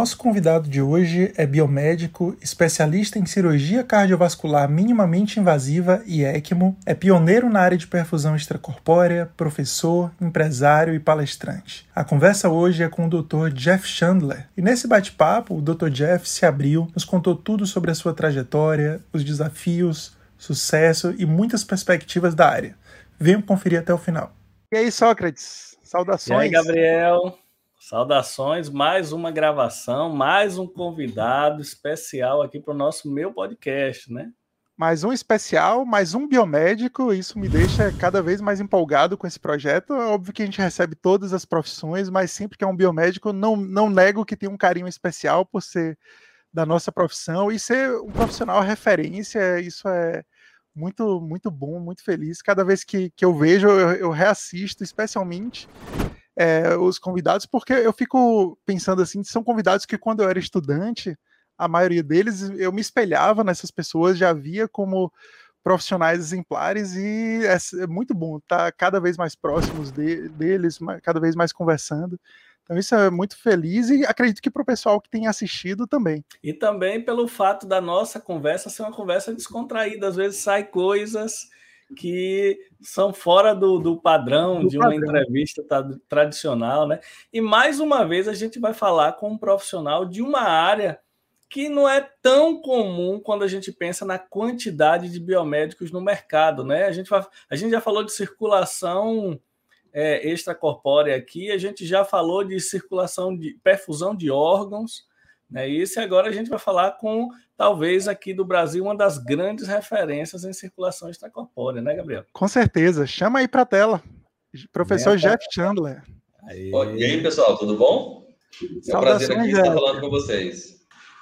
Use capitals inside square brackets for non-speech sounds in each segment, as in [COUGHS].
Nosso convidado de hoje é biomédico, especialista em cirurgia cardiovascular minimamente invasiva e ECMO, é pioneiro na área de perfusão extracorpórea, professor, empresário e palestrante. A conversa hoje é com o Dr. Jeff Chandler, e nesse bate-papo o Dr. Jeff se abriu, nos contou tudo sobre a sua trajetória, os desafios, sucesso e muitas perspectivas da área. Venham conferir até o final. E aí, Sócrates? Saudações. E aí, Gabriel? Saudações, mais uma gravação, mais um convidado especial aqui para o nosso meu podcast, né? Mais um especial, mais um biomédico, isso me deixa cada vez mais empolgado com esse projeto. É óbvio que a gente recebe todas as profissões, mas sempre que é um biomédico, não, não nego que tem um carinho especial por ser da nossa profissão e ser um profissional referência, isso é muito, muito bom, muito feliz. Cada vez que, que eu vejo, eu, eu reassisto, especialmente é, os convidados, porque eu fico pensando assim, são convidados que quando eu era estudante, a maioria deles eu me espelhava nessas pessoas, já via como profissionais exemplares e é, é muito bom estar tá cada vez mais próximos de, deles, cada vez mais conversando. Então isso é muito feliz e acredito que para o pessoal que tem assistido também. E também pelo fato da nossa conversa ser uma conversa descontraída, às vezes sai coisas que são fora do, do padrão do de uma entrevista tradicional, né? E mais uma vez a gente vai falar com um profissional de uma área que não é tão comum quando a gente pensa na quantidade de biomédicos no mercado, né? A gente, vai, a gente já falou de circulação é, extracorpórea aqui, a gente já falou de circulação de perfusão de órgãos, né? E esse agora a gente vai falar com, talvez, aqui do Brasil, uma das grandes referências em circulação extracorpórea, né, Gabriel? Com certeza. Chama aí para a tela. Professor Jeff Chandler. Aí. E aí, pessoal, tudo bom? É um prazer aqui estar falando com vocês.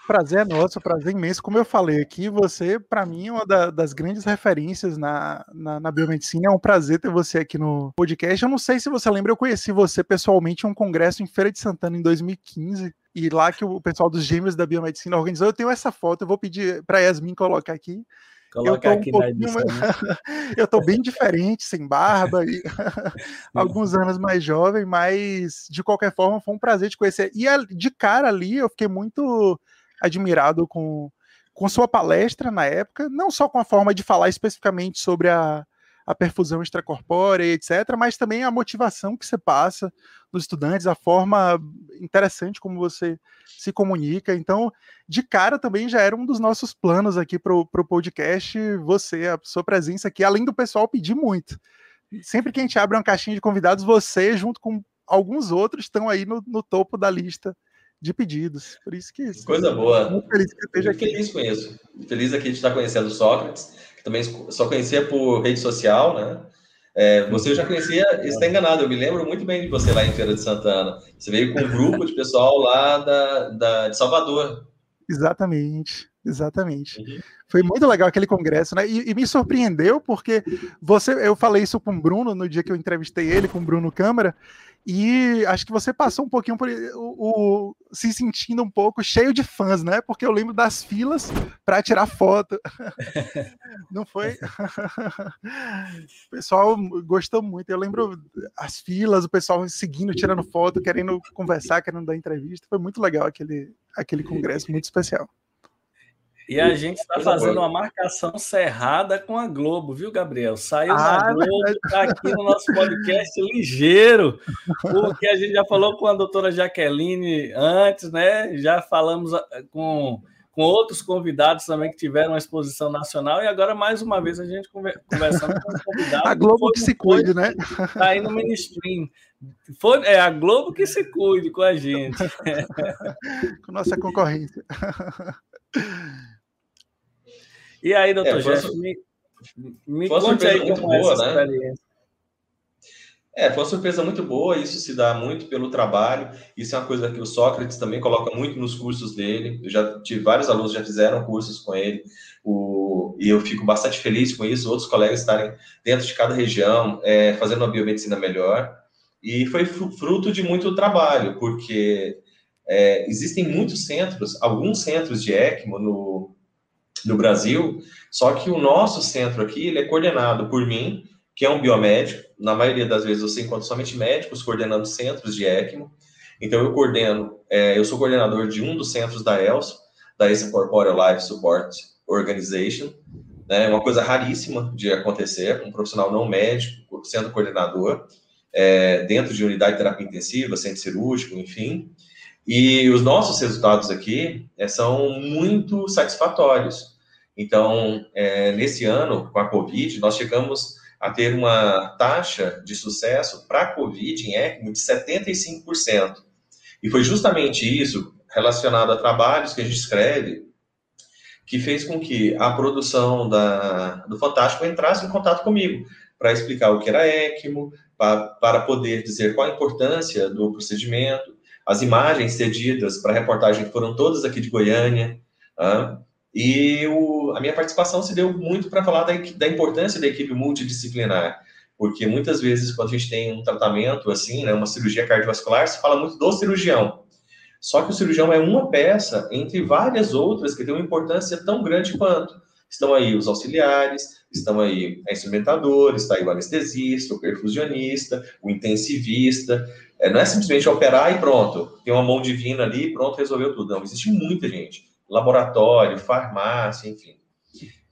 Prazer é nosso, prazer imenso. Como eu falei aqui, você, para mim, é uma da, das grandes referências na, na, na, biomedicina. É um prazer ter você aqui no podcast. Eu não sei se você lembra, eu conheci você pessoalmente em um congresso em Feira de Santana em 2015 e lá que o pessoal dos gêmeos da biomedicina organizou. Eu tenho essa foto, eu vou pedir para Yasmin colocar aqui. Coloca aqui um na edição. Né? [LAUGHS] eu tô bem diferente, sem barba, e [LAUGHS] alguns anos mais jovem, mas de qualquer forma foi um prazer te conhecer. E de cara ali eu fiquei muito admirado com, com sua palestra na época, não só com a forma de falar especificamente sobre a, a perfusão extracorpórea, etc., mas também a motivação que você passa dos estudantes, a forma interessante como você se comunica. Então, de cara também já era um dos nossos planos aqui para o podcast, você, a sua presença aqui, além do pessoal pedir muito. Sempre que a gente abre uma caixinha de convidados, você, junto com alguns outros, estão aí no, no topo da lista de pedidos. Por isso que. Coisa boa. Muito feliz que esteja aqui. Feliz com isso. Feliz aqui de estar conhecendo o Sócrates também só conhecia por rede social, né? É, você já conhecia, está enganado, eu me lembro muito bem de você lá em Feira de Santana. Você veio com um grupo de pessoal lá da, da de Salvador. Exatamente, exatamente. Uhum. Foi muito legal aquele congresso, né? E, e, me surpreendeu porque você, eu falei isso com o Bruno no dia que eu entrevistei ele, com o Bruno Câmara, e acho que você passou um pouquinho por o, o, se sentindo um pouco cheio de fãs, né? Porque eu lembro das filas para tirar foto. [LAUGHS] Não foi? o pessoal gostou muito. Eu lembro as filas, o pessoal seguindo, tirando foto, querendo conversar, querendo dar entrevista. Foi muito legal aquele, aquele congresso, muito especial. E a gente está fazendo uma marcação cerrada com a Globo, viu, Gabriel? Saiu ah, na Globo, está aqui no nosso podcast ligeiro, porque a gente já falou com a doutora Jaqueline antes, né? Já falamos ah, com, com outros convidados também que tiveram uma exposição nacional, e agora, mais uma vez, a gente conversando com os convidados. A Globo que se cuide, né? Está aí no mainstream. Foi, é a Globo que se cuide com a gente. com nossa concorrência. [LAUGHS] E aí, doutor é, Jeff, me, me conte aí como é boa, essa né? experiência. É, foi uma surpresa muito boa, isso se dá muito pelo trabalho, isso é uma coisa que o Sócrates também coloca muito nos cursos dele, eu já tive vários alunos já fizeram cursos com ele, o, e eu fico bastante feliz com isso, outros colegas estarem dentro de cada região, é, fazendo uma biomedicina melhor, e foi fruto de muito trabalho, porque é, existem muitos centros, alguns centros de ECMO no, no Brasil, só que o nosso centro aqui, ele é coordenado por mim, que é um biomédico, na maioria das vezes você encontra somente médicos coordenando centros de ECMO, Então, eu coordeno, é, eu sou coordenador de um dos centros da ELS, da Ace Corporeal Life Support Organization, né, é uma coisa raríssima de acontecer, um profissional não médico sendo coordenador, é, dentro de unidade de terapia intensiva, centro cirúrgico, enfim. E os nossos resultados aqui é, são muito satisfatórios. Então, é, nesse ano, com a Covid, nós chegamos a ter uma taxa de sucesso para a Covid em ECMO de 75%. E foi justamente isso, relacionado a trabalhos que a gente escreve, que fez com que a produção da, do Fantástico entrasse em contato comigo para explicar o que era ECMO, para, para poder dizer qual a importância do procedimento. As imagens cedidas para a reportagem foram todas aqui de Goiânia. E o, a minha participação se deu muito para falar da, da, importância da equipe multidisciplinar, porque muitas vezes, quando a gente tem um tratamento assim, né, uma cirurgia cardiovascular, se fala muito do cirurgião. Só que o cirurgião é uma peça entre várias outras que tem uma importância tão grande quanto. Estão aí os auxiliares, estão aí a instrumentadora, está aí o anestesista, o perfusionista, o intensivista. É, não é simplesmente operar e pronto, tem uma mão divina ali e pronto, resolveu tudo. Não, existe muita gente. Laboratório, farmácia, enfim.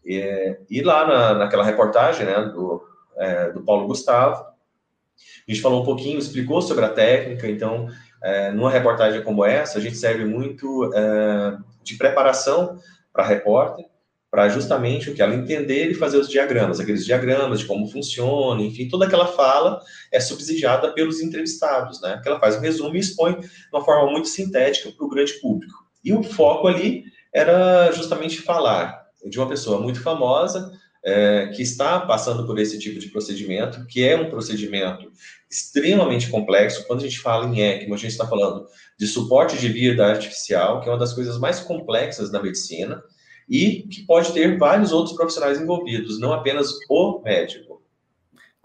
E lá na, naquela reportagem né, do, é, do Paulo Gustavo, a gente falou um pouquinho, explicou sobre a técnica, então é, numa reportagem como essa, a gente serve muito é, de preparação para repórter, para justamente o que ela entender e fazer os diagramas, aqueles diagramas de como funciona, enfim, toda aquela fala é subsidiada pelos entrevistados, né? Que ela faz um resumo e expõe de uma forma muito sintética para o grande público. E o foco ali era justamente falar de uma pessoa muito famosa é, que está passando por esse tipo de procedimento, que é um procedimento extremamente complexo. Quando a gente fala em ECMO, a gente está falando de suporte de vida artificial, que é uma das coisas mais complexas da medicina, e que pode ter vários outros profissionais envolvidos, não apenas o médico.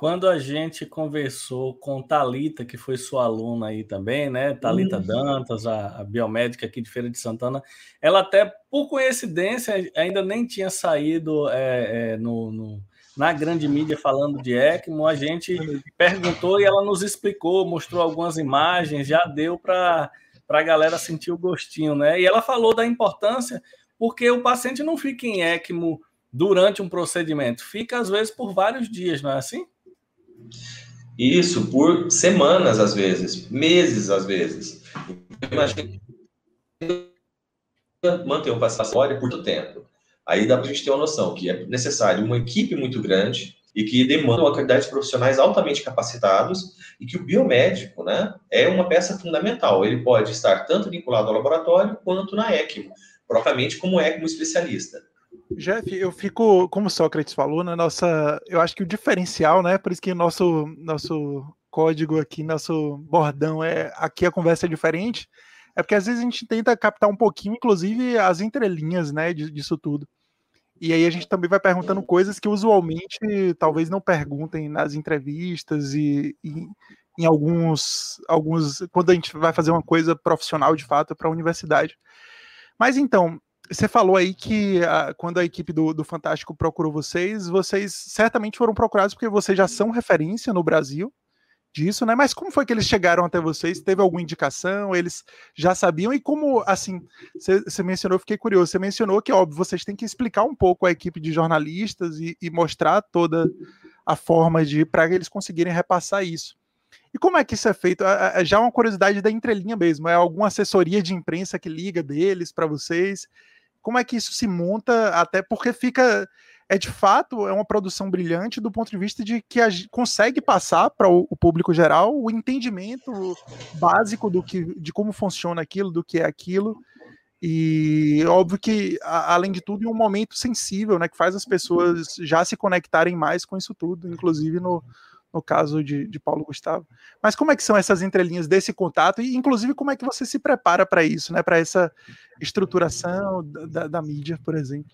Quando a gente conversou com Talita, que foi sua aluna aí também, né? Talita uhum. Dantas, a, a, biomédica aqui de Feira de Santana, ela até por coincidência ainda nem tinha saído é, é, no, no, na grande mídia falando de ECMO. A gente perguntou e ela nos explicou, mostrou algumas imagens, já deu para a galera sentir o gostinho, né? E ela falou da importância, porque o paciente não fica em ECMO durante um procedimento, fica às vezes por vários dias, não é assim? Isso por semanas, às vezes, meses, às vezes. Imagina manter um passatório por muito tempo. Aí dá para a gente ter uma noção que é necessário uma equipe muito grande e que demanda uma quantidade de profissionais altamente capacitados e que o biomédico né, é uma peça fundamental. Ele pode estar tanto vinculado ao laboratório quanto na ECMO, propriamente como ECMO especialista. Jeff, eu fico, como Sócrates falou, na nossa. Eu acho que o diferencial, né? Por isso que nosso, nosso código aqui, nosso bordão é. Aqui a conversa é diferente. É porque às vezes a gente tenta captar um pouquinho, inclusive, as entrelinhas, né? Disso tudo. E aí a gente também vai perguntando coisas que usualmente talvez não perguntem nas entrevistas e, e em alguns, alguns. Quando a gente vai fazer uma coisa profissional de fato para a universidade. Mas então, você falou aí que a, quando a equipe do, do Fantástico procurou vocês, vocês certamente foram procurados porque vocês já são referência no Brasil disso, né? Mas como foi que eles chegaram até vocês? Teve alguma indicação? Eles já sabiam? E como, assim, você mencionou, fiquei curioso, você mencionou que, óbvio, vocês têm que explicar um pouco a equipe de jornalistas e, e mostrar toda a forma de para eles conseguirem repassar isso. E como é que isso é feito? Já é uma curiosidade da entrelinha mesmo. É alguma assessoria de imprensa que liga deles para vocês? como é que isso se monta, até porque fica. É de fato é uma produção brilhante do ponto de vista de que a, consegue passar para o, o, público geral o entendimento básico do que, de como funciona aquilo, do que é aquilo. E óbvio que, a, além de tudo, em um momento sensível, né, que faz as pessoas já se conectarem mais com isso tudo, inclusive no, no caso de, de Paulo Gustavo. Mas como é que são essas entrelinhas desse contato e, inclusive, como é que você se prepara para isso, né? Para essa estruturação da, da, mídia, por exemplo?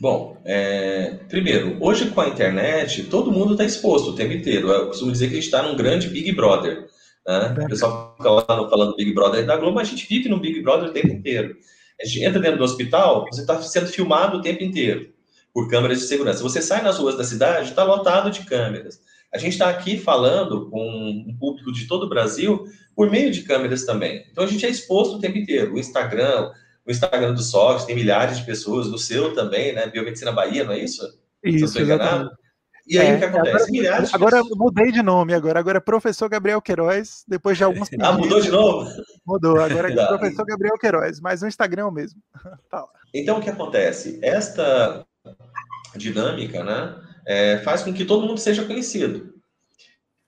Bom, é, primeiro, hoje com a internet, todo mundo está exposto o tempo inteiro. Eu costumo dizer que a gente está num grande Big Brother. Né? O pessoal fica lá falando Big Brother da Globo, mas a gente vive no Big Brother o tempo inteiro. A gente entra dentro do hospital, você está sendo filmado o tempo inteiro por câmeras de segurança. Você sai nas ruas da cidade, está lotado de câmeras. A gente está aqui falando com um público de todo o Brasil por meio de câmeras também. Então a gente é exposto o tempo inteiro. O Instagram, o Instagram do Sócrates tem milhares de pessoas, do seu também, né? Biomedicina Bahia, não é isso? Isso, exatamente. E aí é, o que acontece? Agora, Milhares agora eu mudei de nome, agora. Agora é professor Gabriel Queiroz, depois de alguns. ah, mudou de novo? Mudou, agora é [LAUGHS] professor Gabriel Queiroz, mas o Instagram é o mesmo. [LAUGHS] tá então o que acontece? Esta dinâmica, né, é, faz com que todo mundo seja conhecido.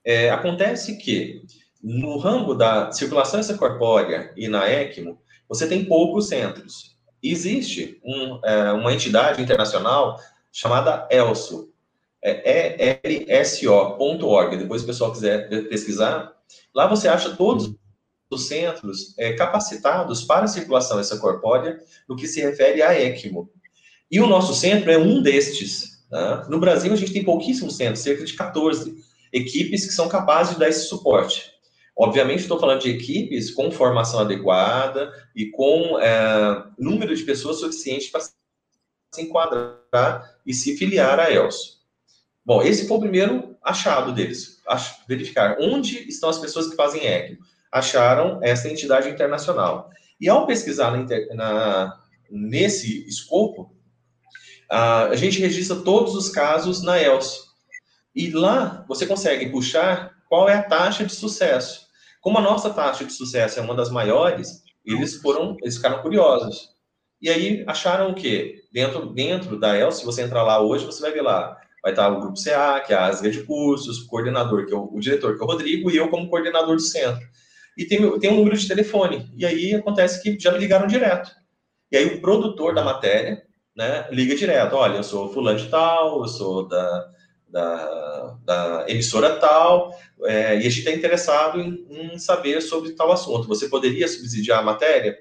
É, acontece que no ramo da circulação extracorpórea e na ECMO, você tem poucos centros. Existe um, é, uma entidade internacional chamada ELSO, é elso.org. Depois, se o pessoal quiser pesquisar, lá você acha todos os centros é, capacitados para circulação extracorpórea no que se refere à ECMO. E o nosso centro é um destes. Tá? No Brasil, a gente tem pouquíssimos centros, cerca de 14 equipes que são capazes de dar esse suporte. Obviamente, estou falando de equipes com formação adequada e com é, número de pessoas suficiente para se enquadrar e se filiar a ELSO. Bom, esse foi o primeiro achado deles, verificar onde estão as pessoas que fazem ECMO. Acharam essa entidade internacional. E ao pesquisar na, na, nesse escopo, a gente registra todos os casos na ELSO. E lá você consegue puxar qual é a taxa de sucesso. Como a nossa taxa de sucesso é uma das maiores, eles foram, eles ficaram curiosos. E aí acharam o quê? Dentro, dentro da ELSO, se você entrar lá hoje, você vai ver lá vai estar o grupo CA, que é a ASGA de cursos, o coordenador, que é o, o, diretor, que é o Rodrigo, e eu como coordenador do centro. E tem, tem um número de telefone. E aí acontece que já me ligaram direto. E aí o produtor da matéria né, liga direto. Olha, eu sou fulano de tal, eu sou da, da, da emissora tal, é, e a gente está interessado em, em saber sobre tal assunto. Você poderia subsidiar a matéria?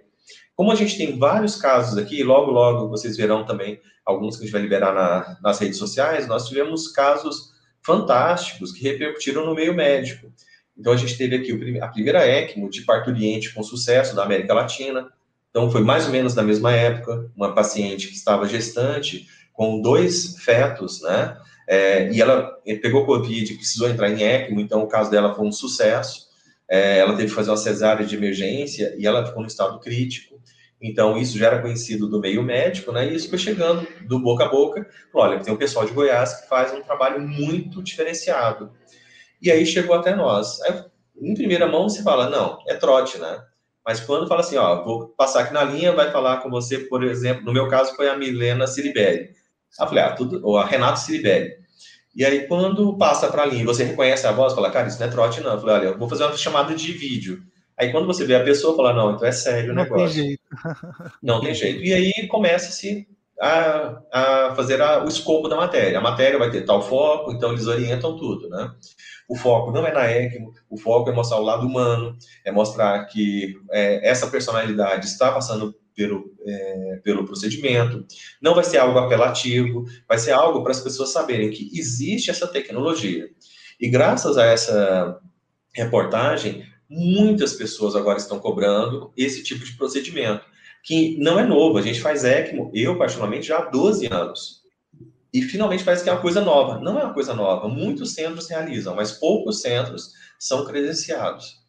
Como a gente tem vários casos aqui, logo, logo vocês verão também alguns que a gente vai liberar na, nas redes sociais, nós tivemos casos fantásticos que repercutiram no meio médico. Então, a gente teve aqui a primeira ECMO de parturiente com sucesso da América Latina. Então, foi mais ou menos na mesma época, uma paciente que estava gestante com dois fetos, né? É, e ela pegou Covid, precisou entrar em ECMO, então o caso dela foi um sucesso. É, ela teve que fazer uma cesárea de emergência e ela ficou no estado crítico. Então, isso já era conhecido do meio médico, né? E isso foi chegando do boca a boca. Olha, tem um pessoal de Goiás que faz um trabalho muito diferenciado. E aí chegou até nós. Aí, em primeira mão, você fala, não, é trote, né? Mas quando fala assim, ó, vou passar aqui na linha, vai falar com você, por exemplo, no meu caso foi a Milena Ciribelli. Eu falei, ah, tudo, ou a Renato Ciribelli. E aí, quando passa para a linha, você reconhece a voz, fala, cara, isso não é trote, não. Eu falei, olha, eu vou fazer uma chamada de vídeo. Aí, quando você vê a pessoa, fala, não, então é sério o negócio. Não tem jeito. não tem jeito. E aí, começa-se a, a, fazer a, o escopo da matéria. A matéria vai ter tal foco, então eles orientam tudo, né? O foco não é na ECMO, o foco é mostrar o lado humano, é mostrar que é, essa personalidade está passando pelo, é, pelo procedimento, não vai ser algo apelativo, vai ser algo para as pessoas saberem que existe essa tecnologia. E graças a essa reportagem, muitas pessoas agora estão cobrando esse tipo de procedimento, que não é novo, a gente faz ECMO, eu particularmente, já há 12 anos. E finalmente parece que é uma coisa nova. Não é uma coisa nova, muitos centros realizam, mas poucos centros são credenciados.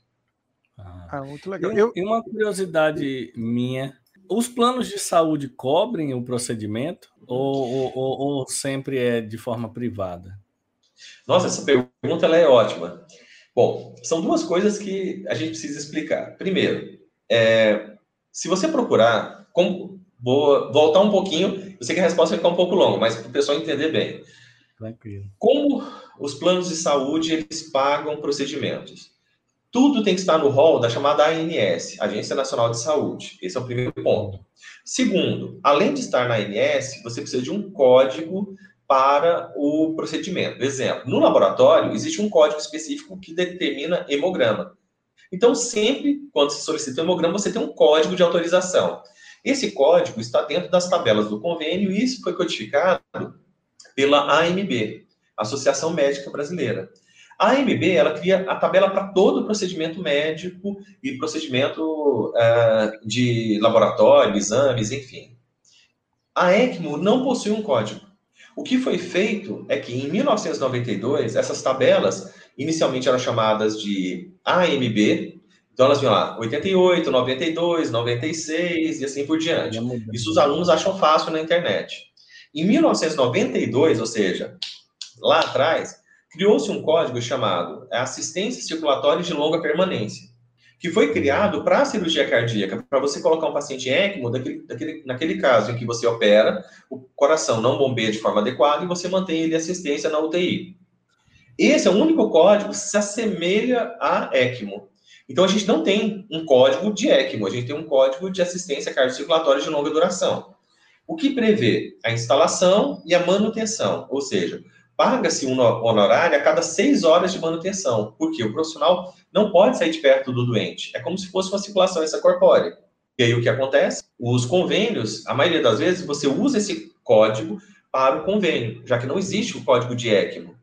Ah, muito legal. Eu, e uma curiosidade minha os planos de saúde cobrem o procedimento ou, ou, ou, sempre é de forma privada? Nossa, essa pergunta ela é ótima. Bom, são duas coisas que a gente precisa explicar. Primeiro, é, se você procurar, como, vou voltar um pouquinho, eu sei que a resposta vai ficar um pouco longa, mas para o pessoal entender bem. Tranquilo. Como os planos de saúde eles pagam procedimentos? Tudo tem que estar no rol da chamada ANS, Agência Nacional de Saúde. Esse é o primeiro ponto. Segundo, além de estar na ANS, você precisa de um código para o procedimento. Exemplo, no laboratório existe um código específico que determina hemograma. Então, sempre quando se solicita o hemograma, você tem um código de autorização. Esse código está dentro das tabelas do convênio e isso foi codificado pela AMB, Associação Médica Brasileira. A AMB, ela cria a tabela para todo procedimento médico e procedimento uh, de laboratório, exames, enfim. A ECMO não possui um código. O que foi feito é que em 1992, essas tabelas inicialmente eram chamadas de AMB, então elas vinham lá 88, 92, 96 e assim por diante. Isso os alunos acham fácil na internet. Em 1992, ou seja, lá atrás, criou-se um código chamado Assistência Circulatória de Longa Permanência, que foi criado para a cirurgia cardíaca, para você colocar um paciente ECMO, daquele, daquele, naquele caso em que você opera, o coração não bombeia de forma adequada e você mantém ele assistência na UTI. Esse é o único código que se assemelha a ECMO. Então, a gente não tem um código de ECMO, a gente tem um código de assistência cardiocirculatória de longa duração. O que prevê a instalação e a manutenção, ou seja, paga-se um honorário a cada seis horas de manutenção, porque o profissional não pode sair de perto do doente. É como se fosse uma circulação extracorpórea. E aí o que acontece? Os convênios, a maioria das vezes, você usa esse código para o convênio, já que não existe o código de ECMO.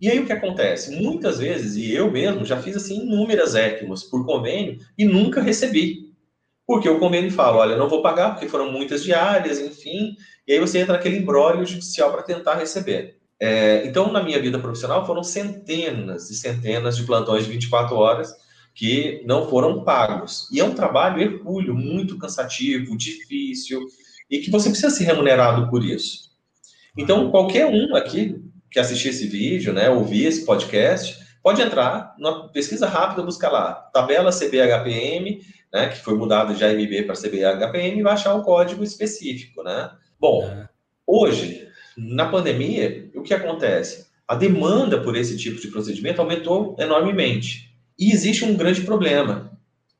E aí o que acontece? Muitas vezes, e eu mesmo já fiz assim inúmeras ECMOs por convênio e nunca recebi. Porque o convênio fala, olha, não vou pagar porque foram muitas diárias, enfim, e aí você entra naquele embrólio judicial para tentar receber. É, então, na minha vida profissional, foram centenas e centenas de plantões de 24 horas que não foram pagos. E é um trabalho hercúleo, muito cansativo, difícil, e que você precisa ser remunerado por isso. Então, qualquer um aqui que assistir esse vídeo, né, ouvir esse podcast, pode entrar na pesquisa rápida, buscar lá, tabela CBHPM, né, que foi mudado de AMB para CBHPM, e vai achar o código específico, né? Bom, é. hoje, na pandemia, o que acontece? A demanda por esse tipo de procedimento aumentou enormemente. E existe um grande problema,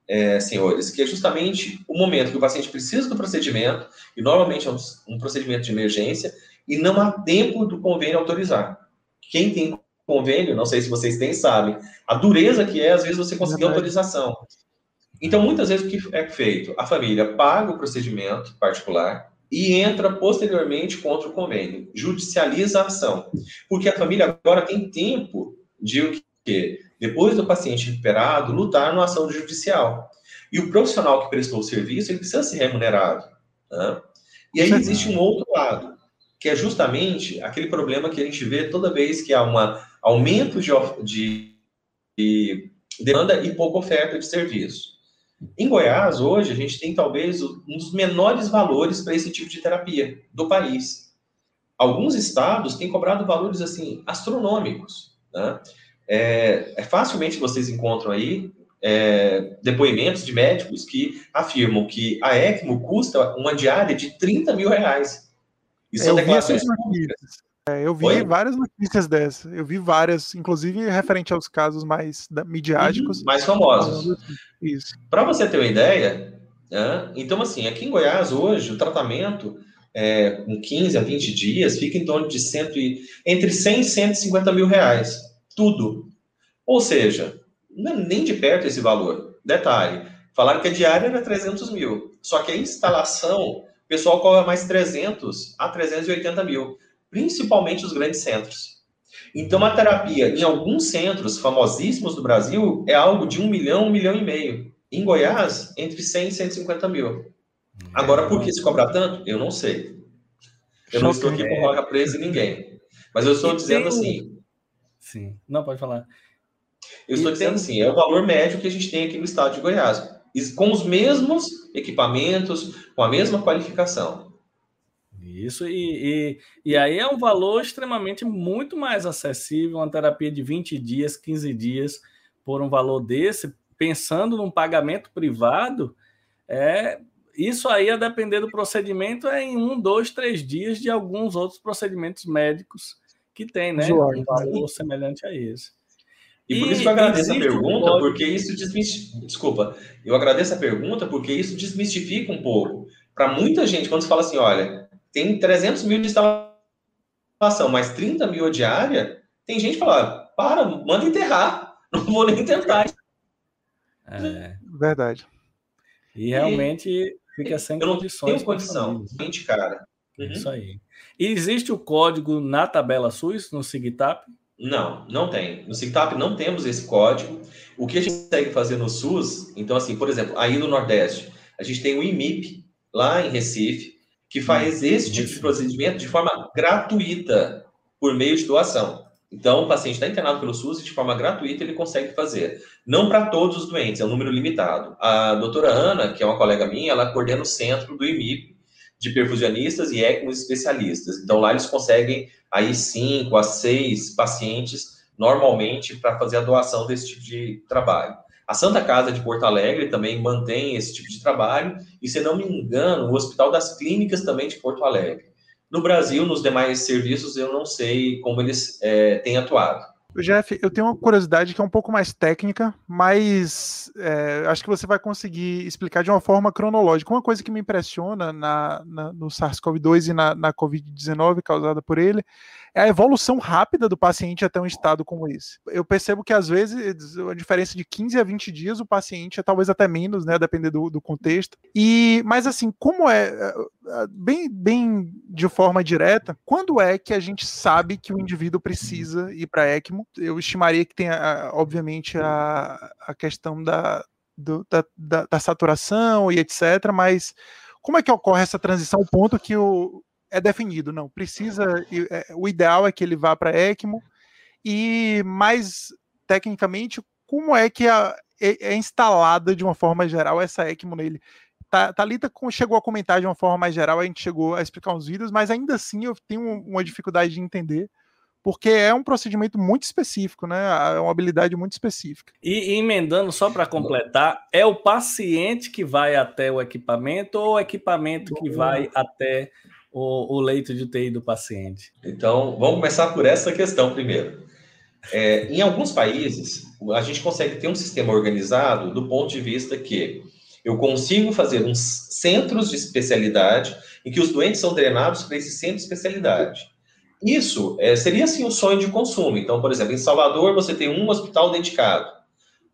é, senhores, que é justamente o momento que o paciente precisa do procedimento, e normalmente é um, um procedimento de emergência, e não há tempo do convênio autorizar. Quem tem convênio, não sei se vocês têm, sabem, a dureza que é, às vezes, você conseguir autorização. Então, muitas vezes, o que é feito? A família paga o procedimento particular, e entra posteriormente contra o convênio, judicializa a ação. Porque a família agora tem tempo de o quê? Depois do paciente recuperado, lutar numa ação judicial. E o profissional que prestou o serviço, ele precisa ser remunerado. Né? E aí existe um outro lado, que é justamente aquele problema que a gente vê toda vez que há um aumento de, de, de demanda e pouca oferta de serviço. Em Goiás, hoje, a gente tem talvez um dos menores valores para esse tipo de terapia do país. Alguns estados têm cobrado valores assim astronômicos. Né? É, é, facilmente vocês encontram aí é, depoimentos de médicos que afirmam que a ECMO custa uma diária de 30 mil reais. Isso é, são declarações públicas. É, eu vi Oi? várias notícias dessas. Eu vi várias, inclusive referente aos casos mais midiáticos. Uhum, mais famosos. Isso. Para você ter uma ideia, né, então, assim, aqui em Goiás, hoje, o tratamento é, com 15 a 20 dias fica em torno de cento e, entre 100 e 150 mil reais. Tudo. Ou seja, não é nem de perto esse valor. Detalhe, falaram que a diária era 300 mil. Só que a instalação, o pessoal cobra mais 300 a 380 mil principalmente os grandes centros. Então, a terapia em alguns centros famosíssimos do Brasil é algo de um milhão, um milhão e meio. Em Goiás, entre 100 e 150 mil. Agora, por que se cobra tanto? Eu não sei. Eu não estou aqui com roca presa em ninguém. Mas eu estou dizendo assim. Sim. Não, pode falar. Eu estou dizendo assim, é o valor médio que a gente tem aqui no estado de Goiás. Com os mesmos equipamentos, com a mesma qualificação. Isso, e, e, e, aí é um valor extremamente muito mais acessível, uma terapia de 20 dias, 15 dias, por um valor desse, pensando num pagamento privado, é isso aí, a depender do procedimento, é em um, dois, três dias de alguns outros procedimentos médicos que tem, né? Um valor semelhante a esse. E por isso que eu agradeço a pergunta, porque isso desmistifica. Desculpa, eu agradeço a pergunta porque isso desmistifica um pouco. Para muita gente, quando se fala assim, olha, tem 300 mil de instalação, mas 30 mil diária, tem gente que fala, para, manda enterrar, [LAUGHS] não vou nem tentar. É. Verdade. E realmente e, fica sem eu condições. Não tenho condição, gente, cara. Uhum. Isso aí. E existe o código na tabela SUS, no SIGTAP? Não, não tem. No SIGTAP não temos esse código. O que a gente consegue fazer no SUS, então assim, por exemplo, aí no Nordeste, a gente tem o IMIP, lá em Recife, que faz esse tipo de procedimento de forma gratuita, por meio de doação. Então, o paciente está internado pelo SUS e de forma gratuita ele consegue fazer. Não para todos os doentes, é um número limitado. A doutora Ana, que é uma colega minha, ela coordena o centro do IMIP de perfusionistas e ECMOs especialistas. Então, lá eles conseguem aí cinco a seis pacientes normalmente para fazer a doação desse tipo de trabalho. A Santa Casa de Porto Alegre também mantém esse tipo de trabalho, e se não me engano, o Hospital das Clínicas também de Porto Alegre. No Brasil, nos demais serviços, eu não sei como eles é, têm atuado. Jeff, eu tenho uma curiosidade que é um pouco mais técnica, mas é, acho que você vai conseguir explicar de uma forma cronológica. Uma coisa que me impressiona na, na no SARS-CoV-2 e na, na Covid-19 causada por ele é a evolução rápida do paciente até um estado como esse. Eu percebo que às vezes a diferença de 15 a 20 dias o paciente é talvez até menos, né, depender do, do contexto. E mas assim, como é, é, é bem bem de forma direta, quando é que a gente sabe que o indivíduo precisa ir para ECMO? Eu estimaria que tenha obviamente a, a questão da, do, da, da, da saturação e etc, mas como é que ocorre essa transição, o ponto que o, é definido, não. Precisa. É, o ideal é que ele vá para ECMO. E mais tecnicamente, como é que a, é, é, instalada de uma forma geral essa ECMO nele? Thalita chegou a comentar de uma forma mais geral, a gente chegou a explicar uns vídeos, mas ainda assim eu tenho uma dificuldade de entender, porque é um procedimento muito específico, né? É uma habilidade muito específica. E, e emendando só para completar, é o paciente que vai até o equipamento ou o equipamento que vai até o, o leito de UTI do paciente? Então, vamos começar por essa questão primeiro. É, em alguns países, a gente consegue ter um sistema organizado do ponto de vista que eu consigo fazer uns centros de especialidade em que os doentes são drenados para esse centro de especialidade. Isso é, seria, assim, o um sonho de consumo. Então, por exemplo, em Salvador você tem um hospital dedicado,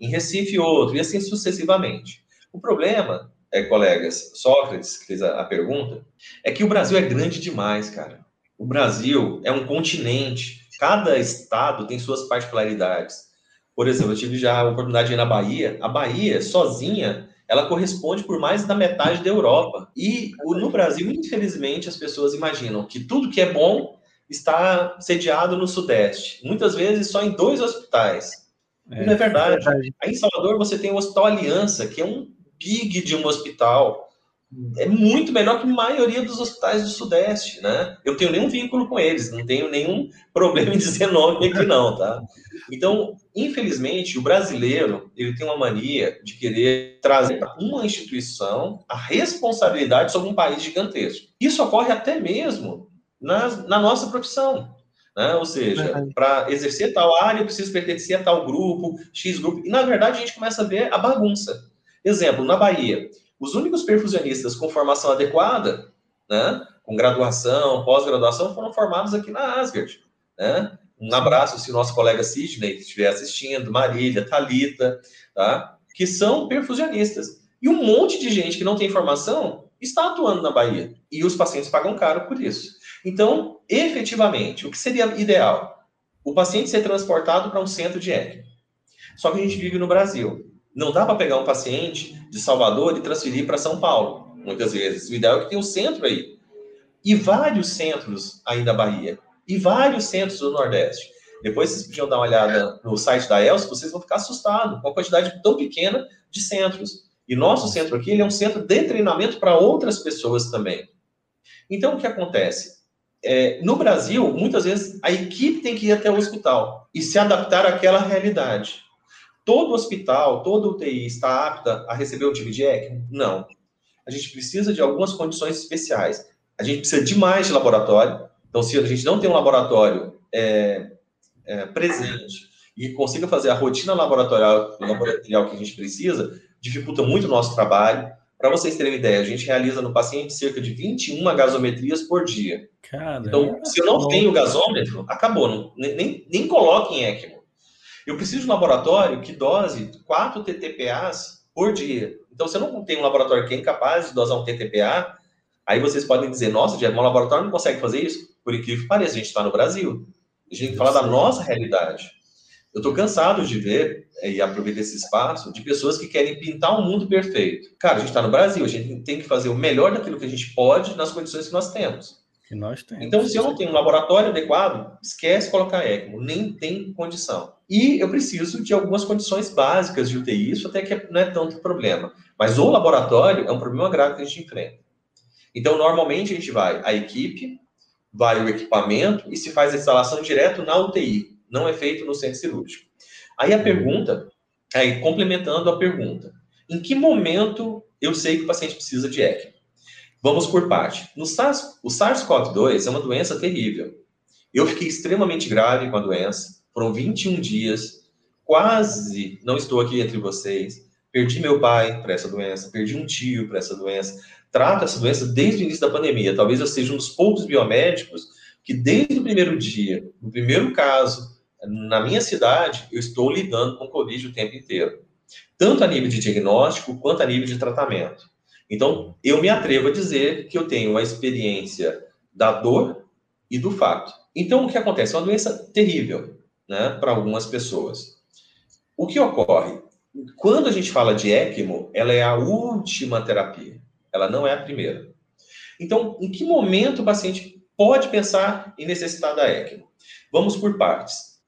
em Recife outro, e assim sucessivamente. O problema é, colegas, Sócrates, que fez a, a pergunta, é que o Brasil é grande demais, cara. O Brasil é um continente. Cada estado tem suas particularidades. Por exemplo, eu tive já a oportunidade de ir na Bahia. A Bahia, sozinha, ela corresponde por mais da metade da Europa. E no Brasil, infelizmente, as pessoas imaginam que tudo que é bom está sediado no Sudeste. Muitas vezes só em dois hospitais. É, não é verdade. é verdade. Aí em Salvador você tem o Hospital Aliança, que é um big de um hospital é muito melhor que a maioria dos hospitais do Sudeste, né? Eu tenho nenhum vínculo com eles, não tenho nenhum problema em dizer nome aqui não, tá? Então, infelizmente, o brasileiro, ele tem uma mania de querer trazer para uma instituição a responsabilidade sobre um país gigantesco. Isso ocorre até mesmo na, na nossa profissão. Né? Ou seja, para exercer tal área, eu preciso pertencer a tal grupo, X grupo. E, na verdade, a gente começa a ver a bagunça. Exemplo, na Bahia, os únicos perfusionistas com formação adequada, né, com graduação, pós-graduação, foram formados aqui na Asgard. Né? Um abraço se o nosso colega Sidney estiver assistindo, Marília, Talita, tá? que são perfusionistas. E um monte de gente que não tem formação está atuando na Bahia. E os pacientes pagam caro por isso. Então, efetivamente, o que seria ideal? O paciente ser transportado para um centro de ECMO. Só que a gente vive no Brasil. Não dá para pegar um paciente de Salvador e transferir para São Paulo, muitas vezes. O ideal é que tenha um centro aí. E vários centros aí da Bahia. E vários centros do Nordeste. Depois vocês podiam dar uma olhada no site da ELSO, vocês vão ficar assustados com a quantidade tão pequena de centros. E nosso centro aqui ele é um centro de treinamento para outras pessoas também. Então, o que acontece? É, no Brasil, muitas vezes, a equipe tem que ir até o hospital e se adaptar àquela realidade. Todo hospital, toda UTI está apta a receber o time de ECMO? Não. A gente precisa de algumas condições especiais. A gente precisa de mais de laboratório. Então, se a gente não tem um laboratório é, é, presente e consiga fazer a rotina laboratorial, laboratorial que a gente precisa, dificulta muito o nosso trabalho. Para vocês terem uma ideia, a gente realiza no paciente cerca de 21 gasometrias por dia. Caramba, então, se eu não tenho gasômetro, acabou. Não, nem, nem coloque em ECMO. Eu preciso de um laboratório que dose 4 TTPAs por dia. Então, se eu não tenho um laboratório que é incapaz de dosar um TTPA, aí vocês podem dizer, nossa, Diego, meu laboratório não consegue fazer isso? Por incrível que pareça, a gente está no Brasil. A gente tem que falar da nossa realidade. Eu estou cansado de ver, é, e aproveitar esse espaço, de pessoas que querem pintar um mundo perfeito. Cara, a gente está no Brasil, a gente tem que fazer o melhor daquilo que a gente pode nas condições que nós temos. Que nós temos. Então, se eu não tenho um laboratório adequado, esquece colocar ECMO, nem tem condição. E eu preciso de algumas condições básicas de UTI, isso até que não é tanto problema. Mas o laboratório é um problema grave que a gente enfrenta. Então, normalmente a gente vai a equipe, vai o equipamento e se faz a instalação direto na UTI não é feito no centro cirúrgico. Aí a pergunta, aí complementando a pergunta, em que momento eu sei que o paciente precisa de ECMO? Vamos por parte. No SARS, o SARS-CoV-2 é uma doença terrível. Eu fiquei extremamente grave com a doença, foram 21 dias, quase não estou aqui entre vocês. Perdi meu pai para essa doença, perdi um tio para essa doença. Trato essa doença desde o início da pandemia. Talvez eu seja um dos poucos biomédicos que, desde o primeiro dia, no primeiro caso, na minha cidade, eu estou lidando com Covid o tempo inteiro, tanto a nível de diagnóstico quanto a nível de tratamento. Então, eu me atrevo a dizer que eu tenho a experiência da dor e do fato. Então, o que acontece? É uma doença terrível, né, para algumas pessoas. O que ocorre? Quando a gente fala de ECMO, ela é a última terapia, ela não é a primeira. Então, em que momento o paciente pode pensar em necessitar da ECMO? Vamos por partes.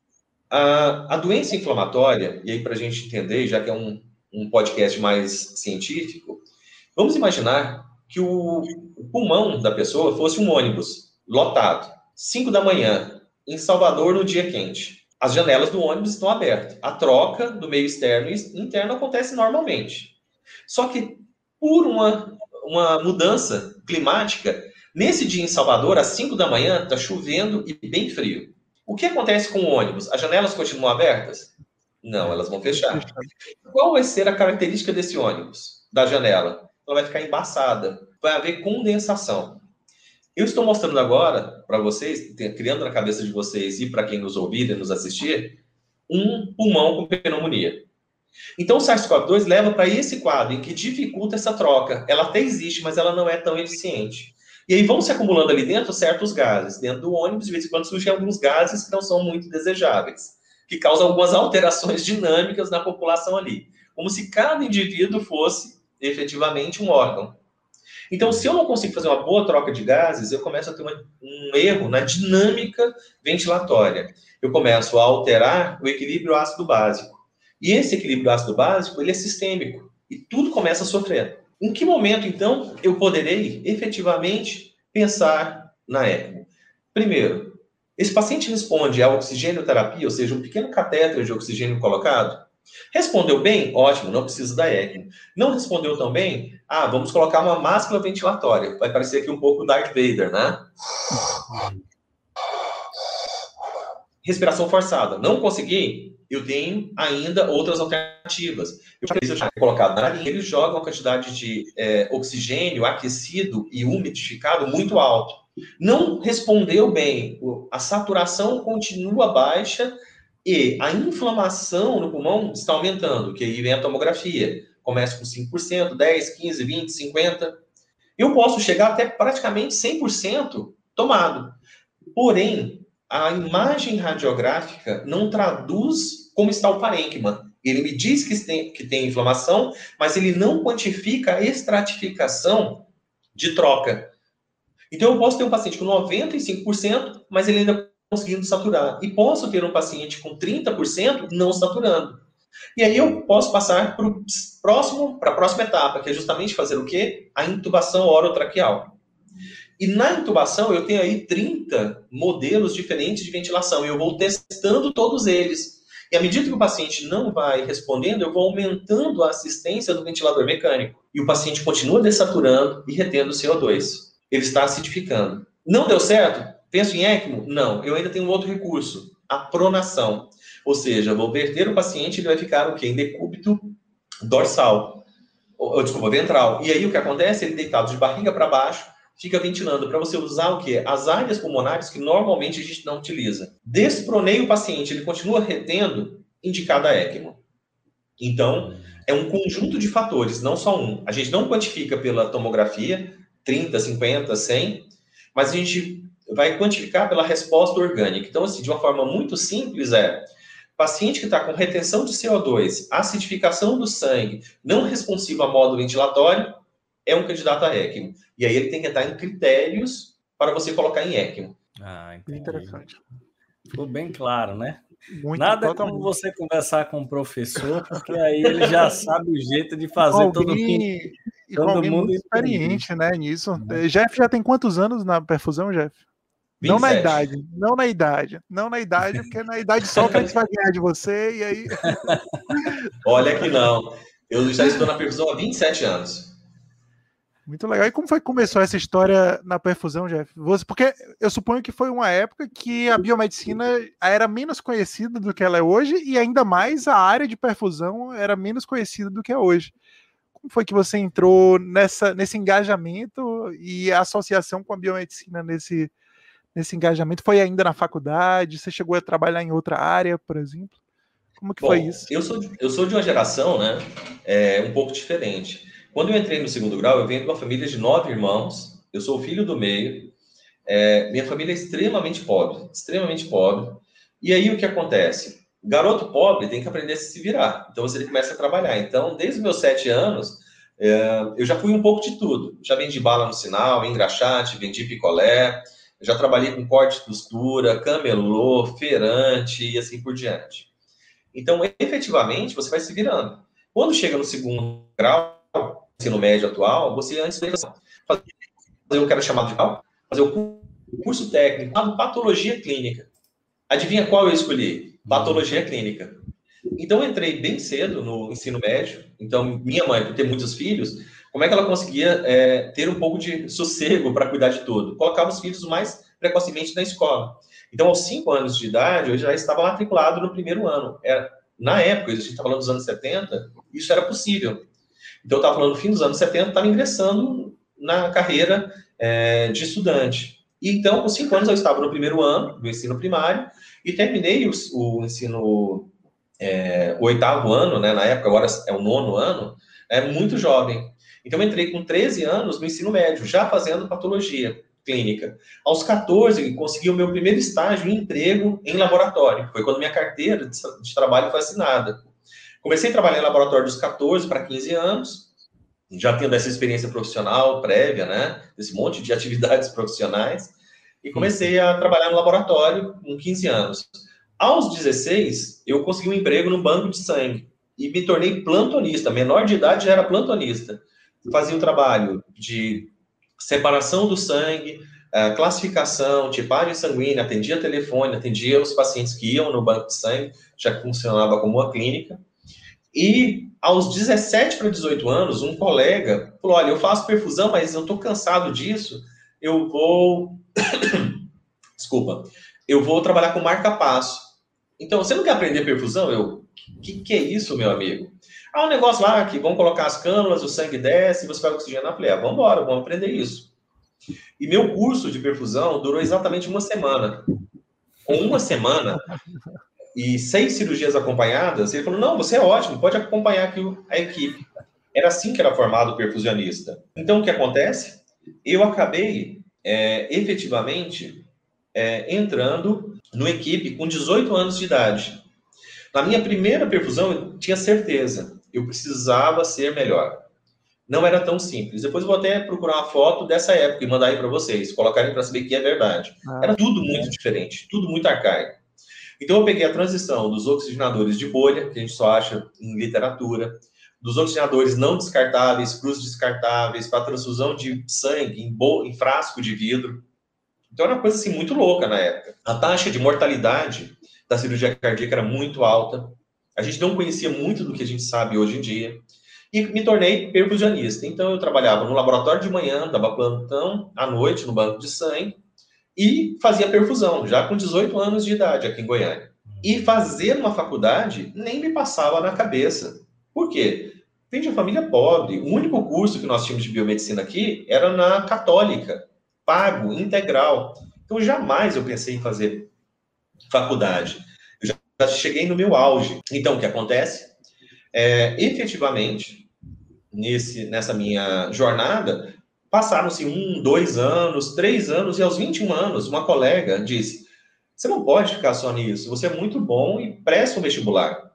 A, a doença inflamatória, e aí para a gente entender, já que é um, um podcast mais científico, vamos imaginar que o, pulmão da pessoa fosse um ônibus lotado, 5 da manhã, em Salvador, no dia quente. As janelas do ônibus estão abertas. A troca do meio externo e interno acontece normalmente. Só que, por uma, uma mudança climática, nesse dia em Salvador, às 5 da manhã, está chovendo e bem frio. O que acontece com o ônibus? As janelas continuam abertas? Não, elas vão fechar. Qual vai ser a característica desse ônibus, da janela? Ela vai ficar embaçada, vai haver condensação. Eu estou mostrando agora para vocês, criando na cabeça de vocês e para quem nos ouvir e nos assistir, um pulmão com pneumonia. Então, o SARS-CoV-2 leva para esse quadro em que dificulta essa troca. Ela até existe, mas ela não é tão eficiente. E aí vão se acumulando ali dentro certos gases. Dentro do ônibus, de vez em quando surgem alguns gases que não são muito desejáveis, que causam algumas alterações dinâmicas na população ali. Como se cada indivíduo fosse efetivamente um órgão. Então, se eu não consigo fazer uma boa troca de gases, eu começo a ter uma, um erro na dinâmica ventilatória. Eu começo a alterar o equilíbrio ácido-básico. E esse equilíbrio ácido-básico, ele é sistêmico. E tudo começa a sofrer. Em que momento, então, eu poderei efetivamente pensar na ECMO? Primeiro, esse paciente responde à oxigênio-terapia, ou seja, um pequeno catéter de oxigênio colocado? Respondeu bem? Ótimo, não precisa da ECMO. Não respondeu tão bem? Ah, vamos colocar uma máscara ventilatória. Vai parecer aqui um pouco Darth Vader, né? Respiração forçada. Não consegui? eu tenho ainda outras alternativas. Eu preciso colocar na linha, ele joga uma quantidade de é, oxigênio aquecido e umidificado muito alto. Não respondeu bem, a saturação continua baixa e a inflamação no pulmão está aumentando, que aí vem a tomografia. Começa com 5%, 10, 15, 20, 50. Eu posso chegar até praticamente 100% tomado. Porém, a imagem radiográfica não traduz como está o parênquima. Ele me diz que tem, que tem inflamação, mas ele não quantifica a estratificação de troca. Então, eu posso ter um paciente com 95%, mas ele ainda conseguindo saturar. E posso ter um paciente com 30% não saturando. E aí eu posso passar para a próxima etapa, que é justamente fazer o quê? A intubação orotraqueal. E na intubação eu tenho aí 30 modelos diferentes de ventilação e eu vou testando todos eles. E à medida que o paciente não vai respondendo, eu vou aumentando a assistência do ventilador mecânico. E o paciente continua dessaturando e retendo CO2. Ele está acidificando. Não deu certo? Penso em ECMO? Não. Eu ainda tenho outro recurso, a pronação. Ou seja, vou verter o paciente, ele vai ficar o quê? Em decúbito dorsal. Ou, desculpa, ventral. E aí o que acontece? Ele deitado de barriga para baixo, fica ventilando para você usar o quê? As áreas pulmonares que normalmente a gente não utiliza. Desproneia o paciente, ele continua retendo, indicada a ECMO. Então, é um conjunto de fatores, não só um. A gente não quantifica pela tomografia, 30, 50, 100, mas a gente vai quantificar pela resposta orgânica. Então, assim, de uma forma muito simples é, Paciente que está com retenção de CO2, acidificação do sangue, não responsivo a modo ventilatório, é um candidato a ECMO. E aí ele tem que entrar em critérios para você colocar em ECMO. Ah, entendi. Interessante. Ficou bem claro, né? Muito, Nada como você conversar com o professor, porque aí ele já [LAUGHS] sabe o jeito de fazer alguém, todo, e todo mundo experiente, né, nisso. Uhum. Jeff já tem quantos anos na perfusão, Jeff? 27. Não na idade, não na idade, não na idade, porque na idade só que a gente vai ganhar de você e aí. [LAUGHS] Olha que não. Eu já estou na perfusão há 27 anos. Muito legal. E como foi que começou essa história na perfusão, Jeff? Você, porque eu suponho que foi uma época que a biomedicina era menos conhecida do que ela é hoje e ainda mais a área de perfusão era menos conhecida do que é hoje. Como foi que você entrou nessa, nesse engajamento e a associação com a biomedicina nesse, nesse engajamento? Foi ainda na faculdade? Você chegou a trabalhar em outra área, por exemplo? Como que Bom, foi isso? Eu sou, eu sou de uma geração né, é, um pouco diferente. Quando eu entrei no segundo grau, eu venho de uma família de nove irmãos, eu sou o filho do meio, é, minha família é extremamente pobre, extremamente pobre. E aí o que acontece? O garoto pobre tem que aprender a se virar, então você começa a trabalhar. Então, desde os meus sete anos, é, eu já fui um pouco de tudo. Já vendi bala no sinal, engraxate, vendi picolé, já trabalhei com corte de costura, camelô, feirante e assim por diante. Então, efetivamente, você vai se virando. Quando chega no segundo grau, ensino médio atual, você antes de fazer o que era chamado de fazer o curso técnico patologia clínica. Adivinha qual eu escolhi? Patologia clínica. Então eu entrei bem cedo no ensino médio. Então minha mãe, por ter muitos filhos, como é que ela conseguia é, ter um pouco de sossego para cuidar de tudo? Colocava os filhos mais precocemente na escola. Então aos cinco anos de idade eu já estava matriculado no primeiro ano. Era, na época, a gente está falando dos anos 70, isso era possível. Então, eu estava falando, no fim dos anos 70, estava ingressando na carreira é, de estudante. E, então, com cinco anos, eu estava no primeiro ano do ensino primário e terminei o, o ensino, é, o oitavo ano, né, na época, agora é o nono ano, é muito jovem. Então, eu entrei com 13 anos no ensino médio, já fazendo patologia clínica. Aos 14, consegui o meu primeiro estágio em emprego em laboratório. Foi quando minha carteira de, trabalho foi assinada. Comecei a trabalhar em laboratório dos 14 para 15 anos, já tendo essa experiência profissional prévia, né? Esse monte de [LAUGHS] atividades profissionais. E comecei a trabalhar no laboratório com 15 anos. Aos 16, eu consegui um emprego no banco de sangue e me tornei plantonista. Menor de idade já era plantonista. Fazia o trabalho de separação do sangue, eh, classificação, tipagem sanguínea, atendia telefone, atendia os pacientes que iam no banco de sangue, já funcionava como uma clínica. E aos 17 para 18 anos, um colega falou: Olha, eu faço perfusão, mas eu estou cansado disso, eu vou. [COUGHS] Desculpa, eu vou trabalhar com marca-passo. Então, você não quer aprender perfusão? Eu, o que, que é isso, meu amigo? Ah, um negócio lá que vão colocar as cânulas, o sangue desce, você vai oxigenar. Eu falei, ah, vamos embora, vamos aprender isso. E meu curso de perfusão durou exatamente uma semana. Com uma semana, e seis cirurgias acompanhadas, ele falou: não, você é ótimo, pode acompanhar aqui a equipe. Era assim que era formado o perfusionista. Então, o que acontece? Eu acabei é, efetivamente é, entrando no equipe com 18 anos de idade. Na minha primeira perfusão, eu tinha certeza, eu precisava ser melhor. Não era tão simples. Depois eu vou até procurar uma foto dessa época e mandar aí para vocês, colocarem para saber que é verdade. Ah, era tudo muito é. diferente, tudo muito arcaico. Então eu peguei a transição dos oxigenadores de bolha, que a gente só acha em literatura, dos oxigenadores não descartáveis os descartáveis, para transfusão de sangue em, em frasco de vidro. Então era uma coisa assim muito louca na época. A taxa de mortalidade da cirurgia cardíaca era muito alta. A gente não conhecia muito do que a gente sabe hoje em dia. E me tornei perfusionista. Então eu trabalhava no laboratório de manhã, dava plantão à noite no banco de sangue e fazia perfusão, já com 18 anos de idade aqui em Goiânia. E fazer uma faculdade nem me passava na cabeça. Por quê? Vem de uma família pobre. O único curso que nós tínhamos de biomedicina aqui era na católica, pago, integral. Então jamais eu pensei em fazer faculdade. Eu já cheguei no meu auge. Então o que acontece? É, efetivamente, nesse, nessa minha jornada, Passaram-se um, dois anos, três anos, e aos 21 anos, uma colega disse: Você não pode ficar só nisso. Você é muito bom e presta um vestibular.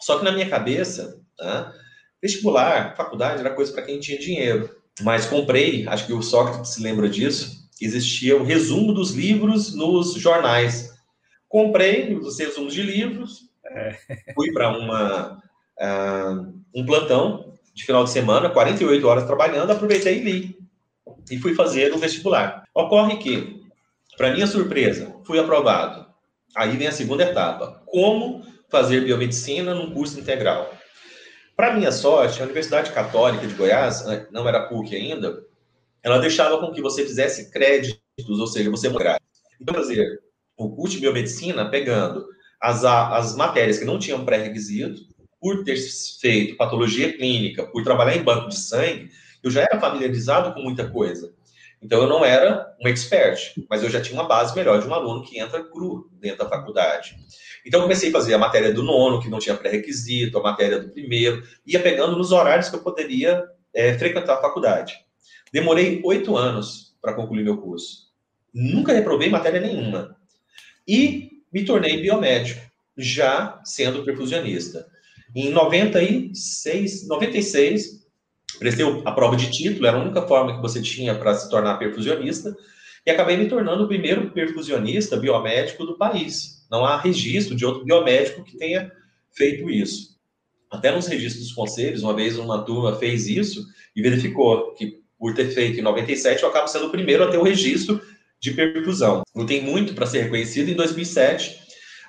Só que na minha cabeça, tá? vestibular, faculdade era coisa para quem tinha dinheiro. Mas comprei, acho que o Sócrates se lembra disso, existia o resumo dos livros nos jornais. Comprei os resumos de livros, é. fui para uma uh, um plantão de final de semana, 48 horas trabalhando, aproveitei e li. E fui fazer o vestibular. Ocorre que, para minha surpresa, fui aprovado. Aí vem a segunda etapa. Como fazer biomedicina num curso integral? Para minha sorte, a Universidade Católica de Goiás, não era PUC ainda, ela deixava com que você fizesse créditos, ou seja, você grátis. Então, fazer o curso de biomedicina pegando as, as matérias que não tinham pré-requisito, por ter feito patologia clínica, por trabalhar em banco de sangue, eu já era familiarizado com muita coisa. Então, eu não era um expert, mas eu já tinha uma base melhor de um aluno que entra cru dentro da faculdade. Então, comecei a fazer a matéria do nono, que não tinha pré-requisito, a matéria do primeiro, ia pegando nos horários que eu poderia é, frequentar a faculdade. Demorei oito anos para concluir meu curso. Nunca reprovei matéria nenhuma. E me tornei biomédico, já sendo perfusionista. Em 96, 96, prestei a prova de título, era a única forma que você tinha para se tornar perfusionista, e acabei me tornando o primeiro perfusionista biomédico do país. Não há registro de outro biomédico que tenha feito isso. Até nos registros dos conselhos, uma vez uma turma fez isso e verificou que, por ter feito em 97, eu acabo sendo o primeiro a ter o registro de perfusão. Não tem muito para ser reconhecido. Em 2007,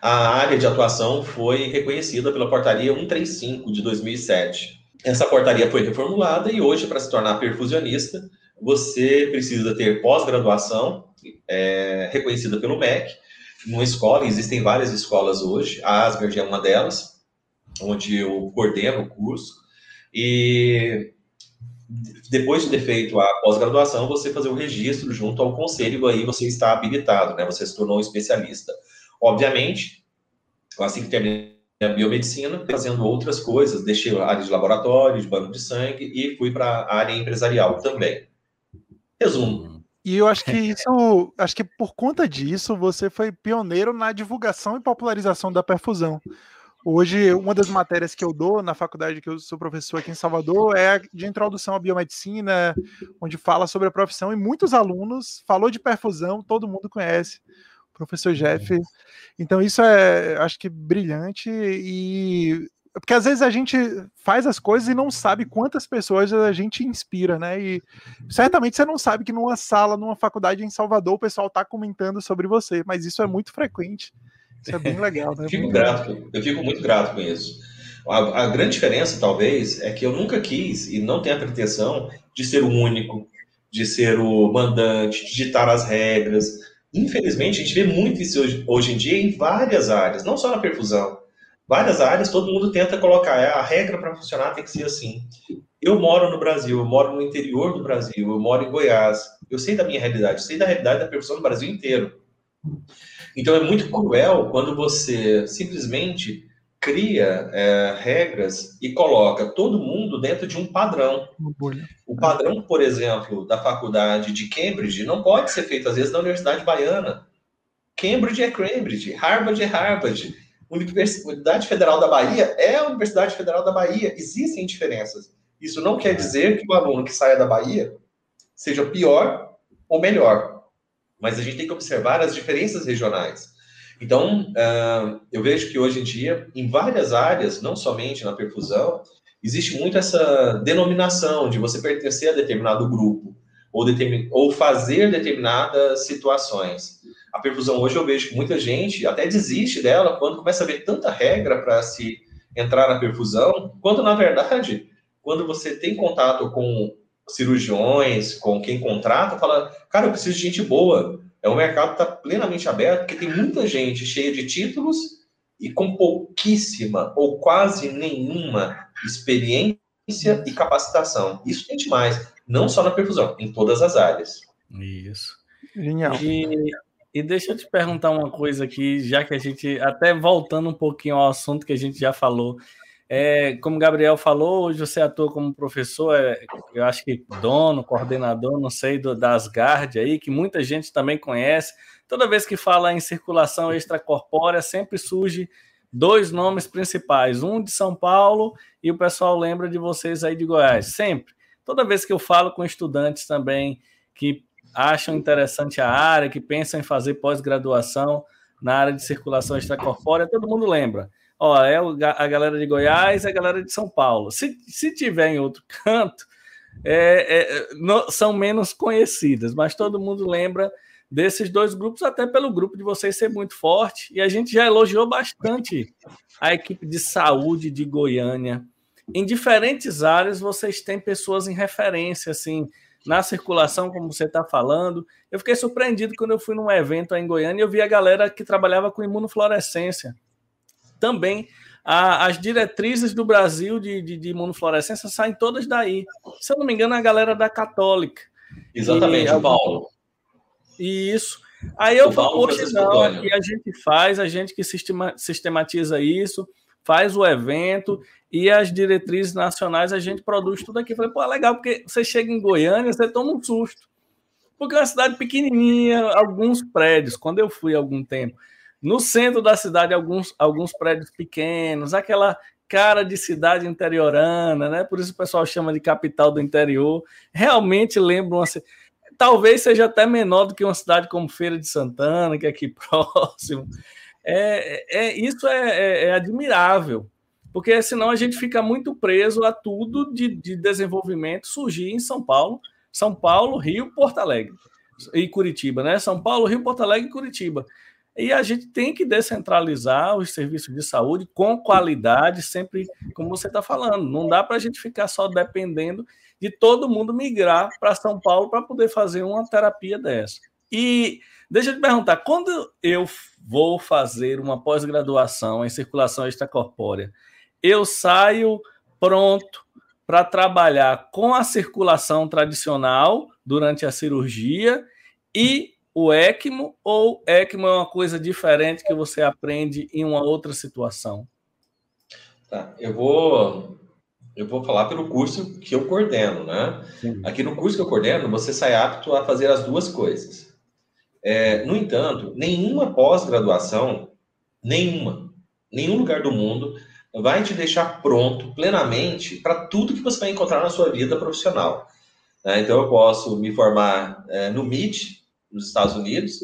a área de atuação foi reconhecida pela portaria 135 de 2007. Essa portaria foi reformulada e hoje, para se tornar perfusionista, você precisa ter pós-graduação é, reconhecida pelo MEC, numa escola, existem várias escolas hoje, a Asgard é uma delas, onde eu coordeno o curso, e depois de ter feito a pós-graduação, você fazer o registro junto ao conselho, aí você está habilitado, né? Você se tornou um especialista. Obviamente, assim que terminei a biomedicina, fazendo outras coisas, deixei a área de laboratório, de banco de sangue e fui para a área empresarial também. Resumo. E eu acho que isso, acho que por conta disso, você foi pioneiro na divulgação e popularização da perfusão. Hoje, uma das matérias que eu dou na faculdade que eu sou professor aqui em Salvador é de introdução à biomedicina, onde fala sobre a profissão e muitos alunos falou de perfusão, todo mundo conhece professor Jeff. Então isso é, acho que brilhante e porque às vezes a gente faz as coisas e não sabe quantas pessoas a gente inspira, né? E certamente você não sabe que numa sala, numa faculdade em Salvador, o pessoal está comentando sobre você, mas isso é muito frequente. Isso é bem legal, né? Fico grato, eu fico muito grato com isso. A, a, grande diferença, talvez, é que eu nunca quis e não tenho a pretensão de ser o único, de ser o mandante, de ditar as regras, Infelizmente, a gente vê muito isso hoje, hoje em dia em várias áreas, não só na perfusão. Várias áreas, todo mundo tenta colocar, é, a regra para funcionar tem que ser assim. Eu moro no Brasil, eu moro no interior do Brasil, eu moro em Goiás. Eu sei da minha realidade, eu sei da realidade da perfusão no Brasil inteiro. Então é muito cruel quando você simplesmente cria é, regras e coloca todo mundo dentro de um padrão. O padrão, por exemplo, da faculdade de Cambridge não pode ser feito, às vezes, na Universidade Baiana. Cambridge é Cambridge, Harvard é Harvard. Universidade Federal da Bahia é a Universidade Federal da Bahia. Existem diferenças. Isso não quer dizer que o aluno que saia da Bahia seja pior ou melhor. Mas a gente tem que observar as diferenças regionais. Então, uh, eu vejo que hoje em dia, em várias áreas, não somente na perfusão, existe muito essa denominação de você pertencer a determinado grupo ou, determin, ou fazer determinadas situações. A perfusão hoje eu vejo que muita gente até desiste dela quando começa a ver tanta regra para se entrar na perfusão, quando na verdade, quando você tem contato com cirurgiões, com quem contrata, fala, cara, eu preciso de gente boa, é um mercado que está plenamente aberto, porque tem muita gente cheia de títulos e com pouquíssima ou quase nenhuma experiência e capacitação. Isso tem demais, não só na perfusão, em todas as áreas. Isso. Genial. E, e deixa eu te perguntar uma coisa aqui, já que a gente, até voltando um pouquinho ao assunto que a gente já falou, É, como o Gabriel falou, hoje você atua como professor, é, eu acho que dono, coordenador, não sei, do, das GARD aí, que muita gente também conhece. Toda vez que fala em circulação extracorpórea, sempre surge dois nomes principais, um de São Paulo e o pessoal lembra de vocês aí de Goiás, sempre. Toda vez que eu falo com estudantes também que acham interessante a área, que pensam em fazer pós-graduação na área de circulação extracorpórea, todo mundo lembra. Ó, é a galera de Goiás, a galera de São Paulo. Se, se tiver em outro [LAUGHS] canto, é, é, não, são menos conhecidas, mas todo mundo lembra desses dois grupos, até pelo grupo de vocês ser muito forte. E a gente já elogiou bastante a equipe de saúde de Goiânia. Em diferentes áreas, vocês têm pessoas em referência, assim, na circulação, como você está falando. Eu fiquei surpreendido quando eu fui num evento em Goiânia e eu vi a galera que trabalhava com imunofluorescência também a, as diretrizes do Brasil de, de, de, imunofluorescência saem todas daí. Se eu não me engano, é a galera da Católica. Exatamente, e, Paulo. Isso. Aí eu falo, poxa, não, e a gente faz, a gente que sistematiza isso, faz o evento e as diretrizes nacionais a gente produz tudo aqui. falei, pô, é legal, porque você chega em Goiânia, você toma um susto. Porque é uma cidade pequenininha, alguns prédios. Quando eu fui há algum tempo, no centro da cidade, alguns, alguns prédios pequenos, aquela cara de cidade interiorana, né? Por isso o pessoal chama de capital do interior. Realmente lembra uma talvez seja até menor do que uma cidade como Feira de Santana, que é aqui [LAUGHS] próximo. É, é isso é, é, é, admirável, porque senão a gente fica muito preso a tudo de, de desenvolvimento surgir em São Paulo, São Paulo, Rio, Porto Alegre e Curitiba, né? São Paulo, Rio, Porto Alegre e Curitiba. E a gente tem que descentralizar os serviços de saúde com qualidade, sempre como você está falando. Não dá para a gente ficar só dependendo de todo mundo migrar para São Paulo para poder fazer uma terapia dessa. E deixa eu te perguntar, quando eu vou fazer uma pós-graduação em circulação extracorpórea, eu saio pronto para trabalhar com a circulação tradicional durante a cirurgia e o ECMO ou ECMO é uma coisa diferente que você aprende em uma outra situação? Tá, eu vou eu vou falar pelo curso que eu coordeno, né? Sim. Aqui no curso que eu coordeno, você sai apto a fazer as duas coisas. É, no entanto, nenhuma pós-graduação, nenhuma, nenhum lugar do mundo vai te deixar pronto plenamente para tudo que você vai encontrar na sua vida profissional. Né? Então, eu posso me formar é, no MIT, nos Estados Unidos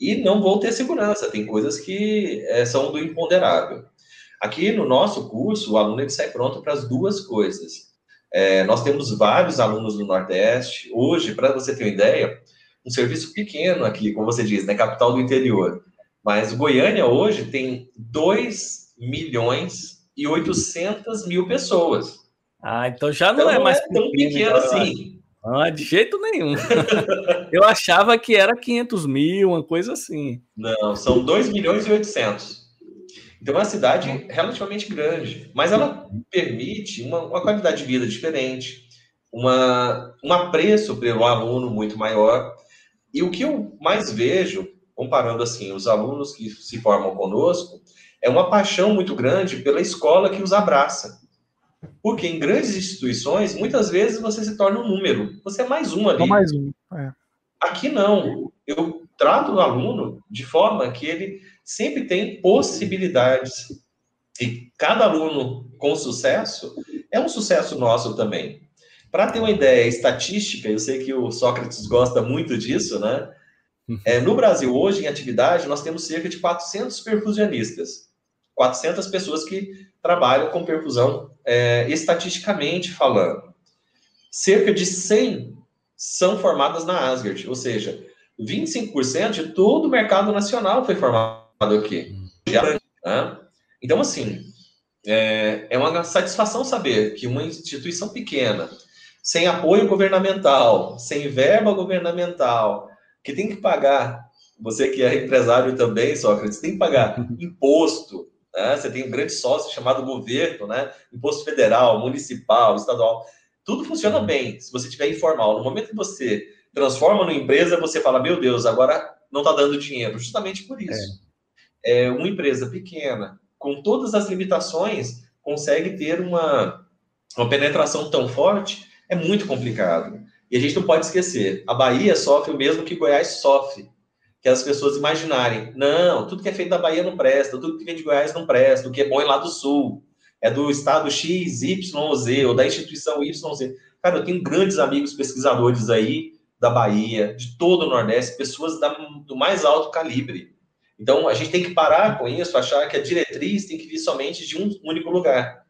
e não vou ter segurança. Tem coisas que é, são do imponderável. Aqui no nosso curso, o aluno ele sai pronto para as duas coisas. É, nós temos vários alunos do Nordeste. Hoje, para você ter uma ideia, um serviço pequeno aqui, como você diz, né, capital do interior. Mas Goiânia hoje tem 2 milhões e 800 mil pessoas. Ah, então já não então, é mais é tão pequeno assim. Ah, de jeito nenhum. [LAUGHS] Eu achava que era 500 mil, uma coisa assim. Não, são 2 milhões e 800. Então é uma cidade relativamente grande, mas ela permite uma, uma qualidade de vida diferente, uma, um apreço pelo aluno muito maior. E o que eu mais vejo, comparando assim os alunos que se formam conosco, é uma paixão muito grande pela escola que os abraça. Porque em grandes instituições, muitas vezes você se torna um número. Você é mais um ali. Só mais um. É. Aqui não. Eu trato o aluno de forma que ele sempre tem possibilidades. E cada aluno com sucesso é um sucesso nosso também. Para ter uma ideia estatística, eu sei que o Sócrates gosta muito disso, né? É, no Brasil, hoje, em atividade, nós temos cerca de 400 perfusionistas. 400 pessoas que trabalham com perfusão é, estatisticamente falando. Cerca de 100 são formadas na Asgard, ou seja, 25% de todo o mercado nacional foi formado aqui. Né? Então, assim, é, é uma satisfação saber que uma instituição pequena, sem apoio governamental, sem verba governamental, que tem que pagar, você que é empresário também, Sócrates, tem que pagar [LAUGHS] imposto, né? Você tem um grande sócio chamado governo, né? Imposto federal, municipal, estadual. Tudo funciona bem se você tiver informal. No momento que você transforma numa empresa, você fala, meu Deus, agora não está dando dinheiro. Justamente por isso. É. é uma empresa pequena, com todas as limitações, consegue ter uma, uma penetração tão forte, é muito complicado. E a gente não pode esquecer, a Bahia sofre o mesmo que Goiás sofre, que as pessoas imaginarem, não, tudo que é feito da Bahia não presta, tudo que vem de Goiás não presta, o que é bom é lá do Sul, é do estado X, Y Z, ou da instituição Y, Z. Cara, eu tenho grandes amigos pesquisadores aí da Bahia, de todo o Nordeste, pessoas da, do mais alto calibre. Então, a gente tem que parar com isso, achar que a diretriz tem que vir somente de um único lugar.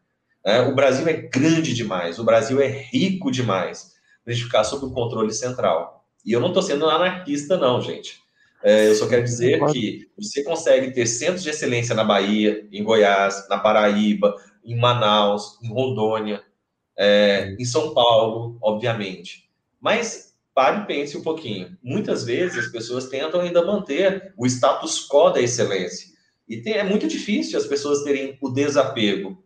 Né? O Brasil é grande demais, o Brasil é rico demais para a gente ficar sob o controle central. E eu não estou sendo anarquista, não, gente. É, eu só quero dizer que você consegue ter centros de excelência na Bahia, em Goiás, na Paraíba, em Manaus, em Rondônia, é, em São Paulo, obviamente. Mas pare e pense um pouquinho. Muitas vezes as pessoas tentam ainda manter o status quo da excelência. E tem, é muito difícil as pessoas terem o desapego.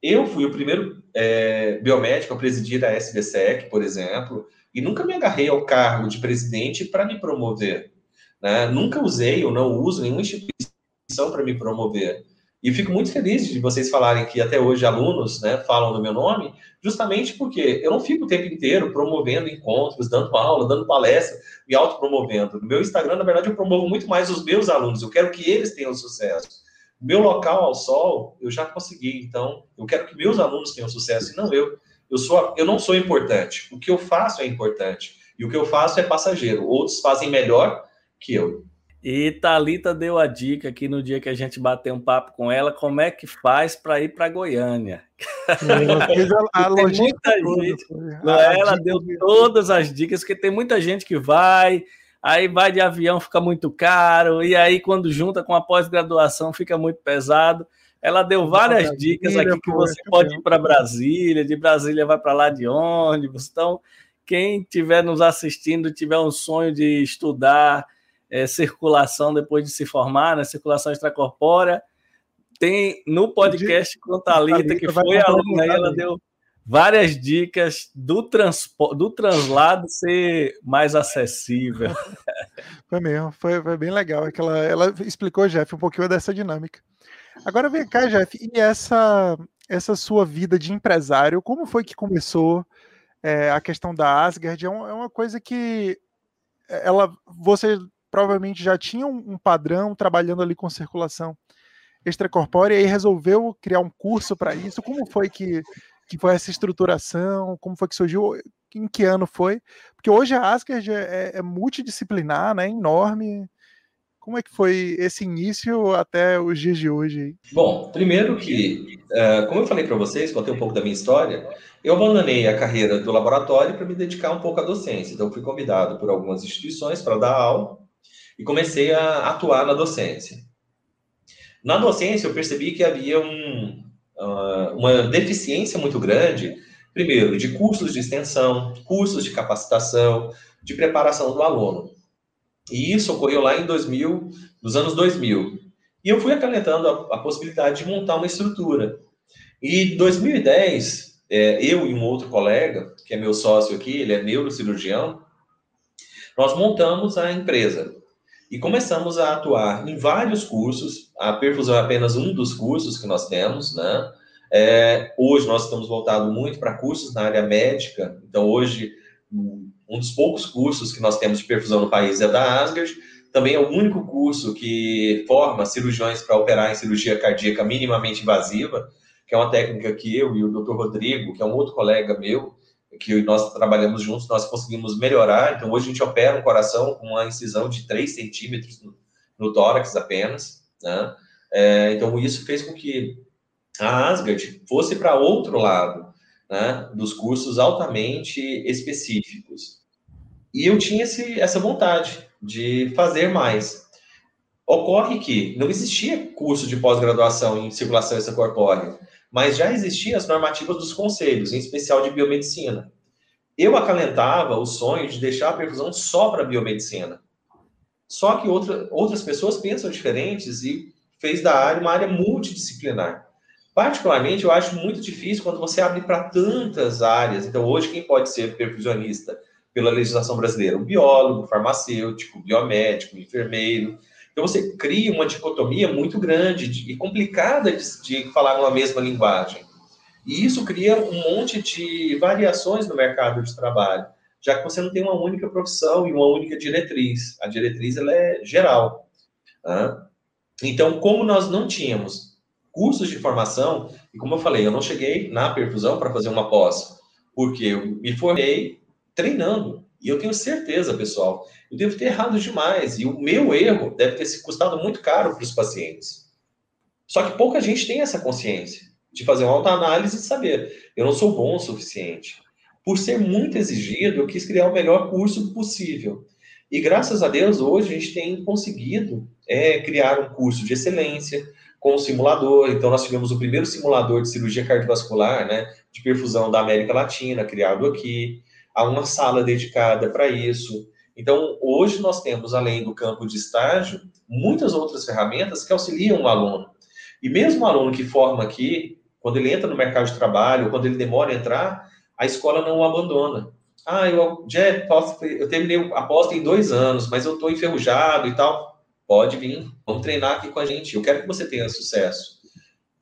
Eu fui o primeiro é, biomédico a presidir a SBSEC, por exemplo, e nunca me agarrei ao cargo de presidente para me promover. Né? Nunca usei ou não uso nenhuma instituição para me promover. E fico muito feliz de vocês falarem que até hoje alunos né, falam do meu nome, justamente porque eu não fico o tempo inteiro promovendo encontros, dando aula, dando palestra, me autopromovendo. No meu Instagram, na verdade, eu promovo muito mais os meus alunos, eu quero que eles tenham sucesso. Meu local ao sol, eu já consegui, então eu quero que meus alunos tenham sucesso, e não eu. Eu, sou, eu não sou importante. O que eu faço é importante. E o que eu faço é passageiro. Outros fazem melhor que eu. E Talita deu a dica aqui no dia que a gente bateu um papo com ela, como é que faz para ir para Goiânia. a, a [LAUGHS] muita gente, ela deu todas as dicas, porque tem muita gente que vai, aí vai de avião fica muito caro, e aí quando junta com a pós-graduação fica muito pesado. Ela deu várias dicas aqui que você pode ir para Brasília, de Brasília vai para lá de ônibus. Então, quem estiver nos assistindo, tiver um sonho de estudar é, circulação depois de se formar, né? Circulação extracorpórea. Tem no podcast com Thalita, que foi aluna aí, ela deu várias dicas do, transpo, do translado ser mais acessível. [LAUGHS] Foi mesmo, foi, foi bem legal. É ela, ela explicou, Jeff, um pouquinho dessa dinâmica. Agora vem cá, Jeff, e essa, essa sua vida de empresário, como foi que começou é, a questão da Asgard? É, um, é uma coisa que ela, você provavelmente já tinha um, padrão trabalhando ali com circulação extracorpórea e resolveu criar um curso para isso. Como foi que, que foi essa estruturação? Como foi que surgiu? Em que ano foi? Porque hoje a Asgard é, é multidisciplinar, né? enorme. Como é que foi esse início até os dias de hoje? Bom, primeiro que, uh, como eu falei para vocês, contei um pouco da minha história, eu abandonei a carreira do laboratório para me dedicar um pouco à docência. Então, fui convidado por algumas instituições para dar aula e comecei a atuar na docência. Na docência, eu percebi que havia um, uh, uma deficiência muito grande, primeiro, de cursos de extensão, cursos de capacitação, de preparação do aluno. E isso ocorreu lá em 2000, nos anos 2000. E eu fui acalentando a, a possibilidade de montar uma estrutura. E em 2010, é, eu e um outro colega, que é meu sócio aqui, ele é neurocirurgião, nós montamos a empresa e começamos a atuar em vários cursos. A perfusão é apenas um dos cursos que nós temos, né? É, hoje nós estamos voltados muito para cursos na área médica. Então, hoje, um dos poucos cursos que nós temos de perfusão no país é da Asgard. Também é o único curso que forma cirurgiões para operar em cirurgia cardíaca minimamente invasiva, que é uma técnica que eu e o Dr. Rodrigo, que é um outro colega meu, que nós trabalhamos juntos, nós conseguimos melhorar. Então, hoje a gente opera um coração com uma incisão de 3 centímetros no, no tórax apenas. Né? É, então, isso fez com que a Asgard fosse para outro lado né, dos cursos altamente específicos. E eu tinha esse, essa vontade de fazer mais. Ocorre que não existia curso de pós-graduação em circulação extracorpórea mas já existiam as normativas dos conselhos, em especial de biomedicina. Eu acalentava o sonho de deixar a perfusão só para biomedicina. Só que outra, outras pessoas pensam diferentes e fez da área uma área multidisciplinar. Particularmente, eu acho muito difícil quando você abre para tantas áreas. Então, hoje, quem pode ser perfusionista pela legislação brasileira? O biólogo, farmacêutico, biomédico, enfermeiro. Então você cria uma dicotomia muito grande de, e complicada de, de falar uma mesma linguagem. E isso cria um monte de variações no mercado de trabalho, já que você não tem uma única profissão e uma única diretriz. A diretriz ela é geral. Tá? Então, como nós não tínhamos cursos de formação, e como eu falei, eu não cheguei na perfusão para fazer uma pós, porque eu me formei treinando. E eu tenho certeza, pessoal, eu devo ter errado demais. E o meu erro deve ter se custado muito caro para os pacientes. Só que pouca gente tem essa consciência de fazer uma autoanálise e saber, eu não sou bom o suficiente. Por ser muito exigido, eu quis criar o melhor curso possível. E graças a Deus, hoje a gente tem conseguido é, criar um curso de excelência com o simulador. Então, nós tivemos o primeiro simulador de cirurgia cardiovascular, né, de perfusão da América Latina, criado aqui. Há uma sala dedicada para isso. Então, hoje nós temos, além do campo de estágio, muitas outras ferramentas que auxiliam o aluno. E mesmo o aluno que forma aqui, quando ele entra no mercado de trabalho, quando ele demora a entrar, a escola não o abandona. Ah, eu, já posso, eu terminei a pós em dois anos, mas eu estou enferrujado e tal. Pode vir, vamos treinar aqui com a gente. Eu quero que você tenha sucesso.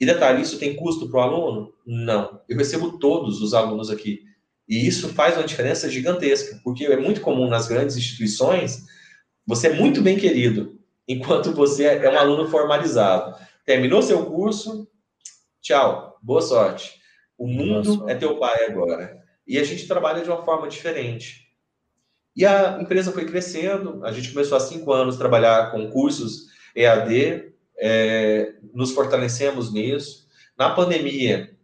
E detalhe, isso tem custo para o aluno? Não. Eu recebo todos os alunos aqui. E isso faz uma diferença gigantesca, porque é muito comum nas grandes instituições você é muito bem querido, [LAUGHS] enquanto você é um aluno formalizado. Terminou seu curso, tchau, boa sorte. O mundo é teu pai agora. E a gente trabalha de uma forma diferente. E a empresa foi crescendo, a gente começou há cinco anos a trabalhar com cursos EAD, é, nos fortalecemos nisso. Na pandemia,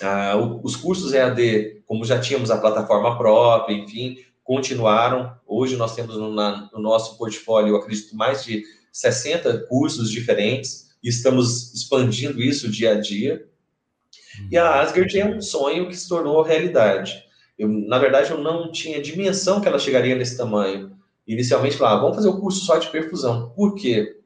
ah, os cursos EAD, como já tínhamos a plataforma própria, enfim, continuaram. Hoje nós temos no, na, no nosso portfólio, acredito, mais de 60 cursos diferentes e estamos expandindo isso dia a dia. E a Asgard é um sonho que se tornou realidade. Eu, na verdade, eu não tinha dimensão que ela chegaria nesse tamanho. Inicialmente, falava, vamos fazer o curso só de perfusão. Por quê?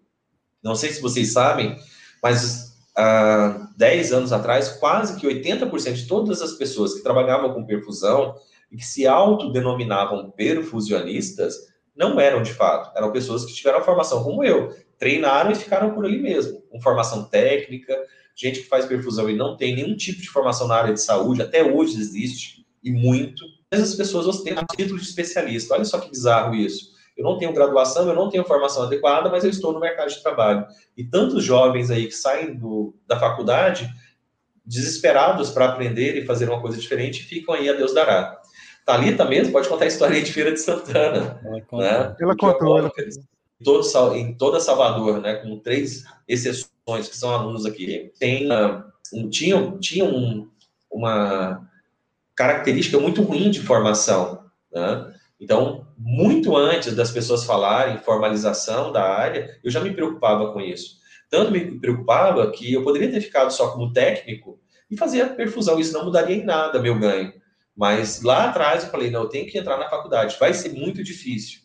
Não sei se vocês sabem, mas há 10 anos atrás, quase que 80% de todas as pessoas que trabalhavam com perfusão e que se autodenominavam perfusionistas não eram de fato, eram pessoas que tiveram formação como eu, treinaram e ficaram por ali mesmo, com formação técnica, gente que faz perfusão e não tem nenhum tipo de formação na área de saúde, até hoje existe, e muito. Essas pessoas têm título de especialista. Olha só que bizarro isso. Eu não tenho graduação, eu não tenho formação adequada, mas eu estou no mercado de trabalho. E tantos jovens aí que saem do, da faculdade desesperados para aprender e fazer uma coisa diferente ficam aí a Deus dará. Thalita mesmo pode contar a história de Feira de Santana. Ela, contou. Né? ela contou. Ela... Em, todo, em toda Salvador, né, com três exceções que são alunos aqui, tem, um, tinha, tinha um, uma característica muito ruim de formação. Né? Então, muito antes das pessoas falarem formalização da área, eu já me preocupava com isso. Tanto me preocupava que eu poderia ter ficado só como técnico e fazer a perfusão, isso não mudaria em nada meu ganho. Mas lá atrás eu falei, não, eu tenho que entrar na faculdade, vai ser muito difícil.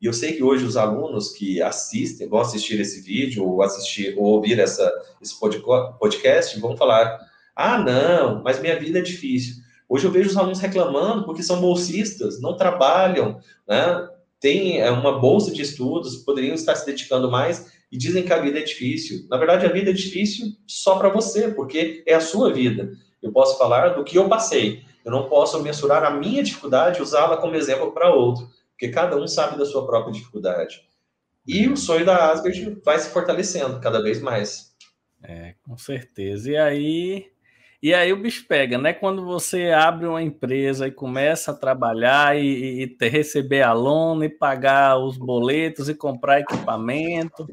E eu sei que hoje os alunos que assistem, vão assistir esse vídeo, ou assistir, ou ouvir essa, esse podcast, vão falar: ah, não, mas minha vida é difícil. Hoje eu vejo os alunos reclamando porque são bolsistas, não trabalham, né? Tem é, uma bolsa de estudos, poderiam estar se dedicando mais e dizem que a vida é difícil. Na verdade, a vida é difícil só para você, porque é a sua vida. Eu posso falar do que eu passei. Eu não posso mensurar a minha dificuldade e usá-la como exemplo para outro, porque cada um sabe da sua própria dificuldade. E o sonho da Asgard vai se fortalecendo cada vez mais. É, com certeza. E aí, e aí o bicho pega, né? Quando você abre uma empresa e começa a trabalhar e, e ter, receber aluno e pagar os boletos e comprar equipamento,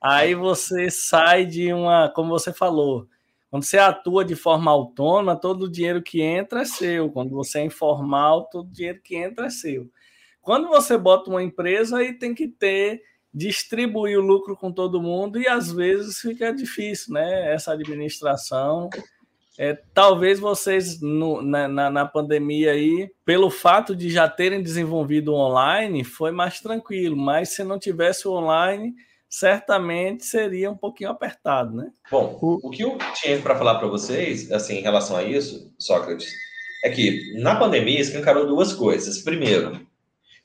aí você sai de uma, como você falou, quando você atua de forma autônoma, todo o dinheiro que entra é seu. Quando você é informal, todo o dinheiro que entra é seu. Quando você bota uma empresa, aí tem que ter distribuir o lucro com todo mundo e às vezes fica difícil, né? Essa administração é, talvez vocês no, na, na, na, pandemia aí, pelo fato de já terem desenvolvido online, foi mais tranquilo, mas se não tivesse o online, certamente seria um pouquinho apertado, né? Bom, o que eu tinha para falar para vocês, assim, em relação a isso, Sócrates, é que na pandemia escancarou duas coisas. Primeiro,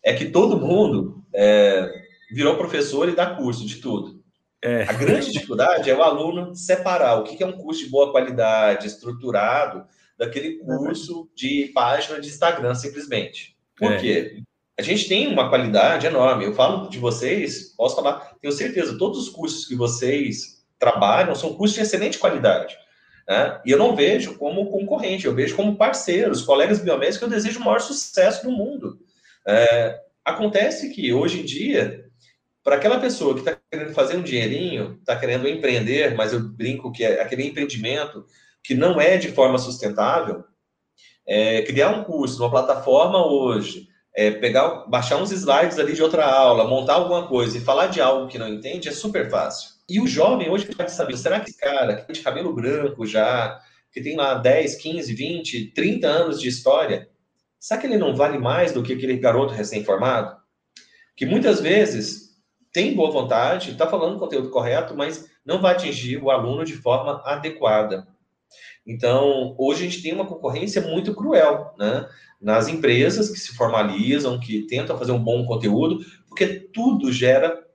é que todo mundo é, virou professor e dá curso de tudo. É. A grande dificuldade é o aluno separar o que é um curso de boa qualidade, estruturado, daquele curso de página de Instagram, simplesmente. Por é. quê? A gente tem uma qualidade enorme. Eu falo de vocês, posso falar, tenho certeza, todos os cursos que vocês trabalham são cursos de excelente qualidade. Né? E eu não vejo como concorrente, eu vejo como parceiros, colegas biomédicos que eu desejo o maior sucesso do mundo. É, acontece que, hoje em dia, para aquela pessoa que está querendo fazer um dinheirinho, está querendo empreender, mas eu brinco que é aquele empreendimento que não é de forma sustentável, é, criar um curso, uma plataforma hoje, é, pegar, baixar uns slides ali de outra aula, montar alguma coisa e falar de algo que não entende é super fácil. E o jovem hoje pode saber, será que esse cara que tem de cabelo branco já, que tem lá 10, 15, 20, 30 anos de história, será que ele não vale mais do que aquele garoto recém-formado? Que muitas vezes tem boa vontade, está falando o conteúdo correto, mas não vai atingir o aluno de forma adequada. Então, hoje a gente tem uma concorrência muito cruel, né? Nas empresas que se formalizam, que tentam fazer um bom conteúdo, porque tudo gera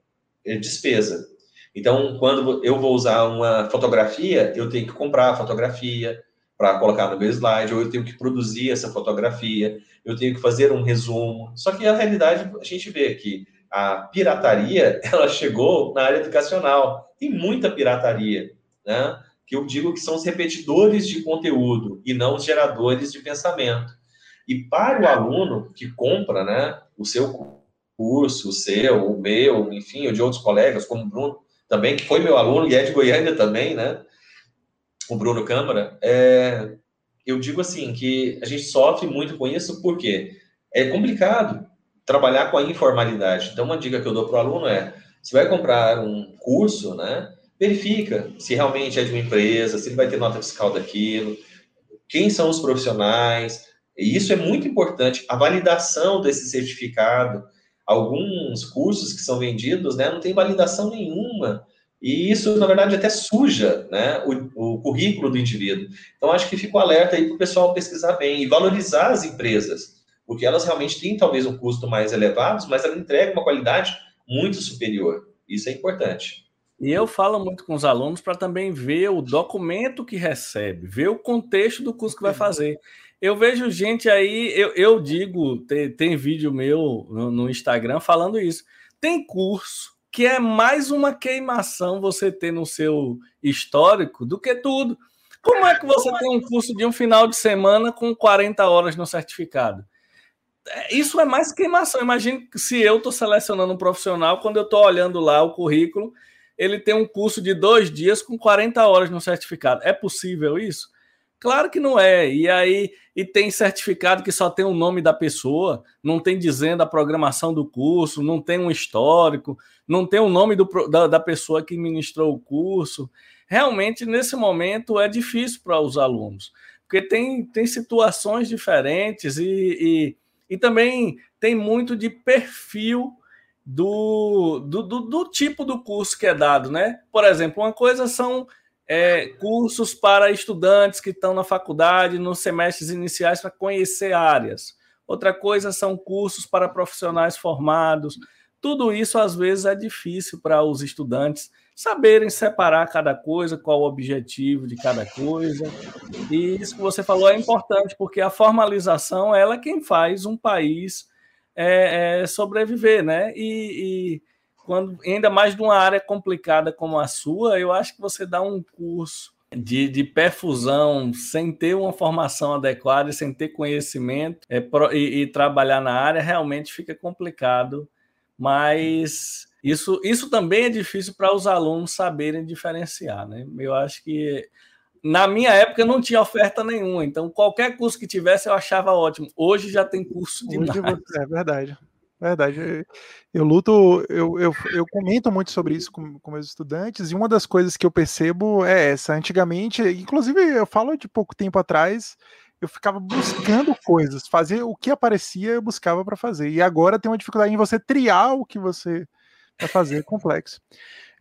eh, despesa. Então, quando eu vou usar uma fotografia, eu tenho que comprar a fotografia para colocar no meu slide, ou eu tenho que produzir essa fotografia, eu tenho que fazer um resumo. Só que a realidade a gente vê que a pirataria [LAUGHS] ela chegou na área educacional. Tem muita pirataria, né? Que eu digo que são os repetidores de conteúdo e não os geradores de pensamento. E para o aluno que compra, né, o seu curso, o seu, o meu, enfim, o de outros colegas, como o Bruno também, que foi meu aluno e é de Goiânia também, né? O Bruno Câmara, é, eu digo assim que a gente sofre muito com isso porque é complicado trabalhar com a informalidade. Então, uma dica que eu dou para o aluno é: se vai comprar um curso, né, verifica se realmente é de uma empresa, se ele vai ter nota fiscal daquilo, quem são os profissionais. E isso é muito importante. A validação desse certificado. Alguns cursos que são vendidos, né, não tem validação nenhuma. E isso, na verdade, até suja né, o, o currículo do indivíduo. Então, acho que fica o alerta aí para o pessoal pesquisar bem e valorizar as empresas porque elas realmente têm talvez um custo mais elevado, mas ela entrega uma qualidade muito superior. Isso é importante. E eu falo muito com os alunos para também ver o documento que recebe, ver o contexto do curso que vai fazer. Eu vejo gente aí, eu, eu digo, tem, tem vídeo meu no, no Instagram falando isso. Tem curso que é mais uma queimação você ter no seu histórico do que tudo. Como é que você tem um curso de um final de semana com 40 horas no certificado? É, isso é mais queimação. Imagine se eu estou selecionando um profissional, quando eu estou olhando lá o currículo, ele tem um curso de dois dias com 40 horas no certificado. É possível isso? Claro que não é. E aí, e tem certificado que só tem o nome da pessoa, não tem dizendo a programação do curso, não tem um histórico, não tem o nome do, da, da pessoa que ministrou o curso. Realmente, nesse momento, é difícil para os alunos, porque tem, tem situações diferentes e, e e também tem muito de perfil do, do, do, do tipo do curso que é dado, né? Por exemplo, uma coisa são é, cursos para estudantes que estão na faculdade nos semestres iniciais para conhecer áreas. Outra coisa são cursos para profissionais formados. Tudo isso às vezes é difícil para os estudantes saberem separar cada coisa, qual o objetivo de cada coisa. E isso que você falou é importante, porque a formalização ela é quem faz um país é, é sobreviver, né? E, e, quando ainda mais de uma área complicada como a sua, eu acho que você dá um curso de, de perfusão sem ter uma formação adequada, sem ter conhecimento é, e, e trabalhar na área, realmente fica complicado. Mas isso, isso também é difícil para os alunos saberem diferenciar, né? Eu acho que na minha época não tinha oferta nenhuma, então qualquer curso que tivesse eu achava ótimo. Hoje já tem curso de É verdade. Verdade. Eu luto, eu, eu, eu comento muito sobre isso com, com meus estudantes, e uma das coisas que eu percebo é essa. Antigamente, inclusive eu falo de pouco tempo atrás, eu ficava buscando coisas, fazer o que aparecia, eu buscava para fazer. E agora tem uma dificuldade em você triar o que você para fazer complexo.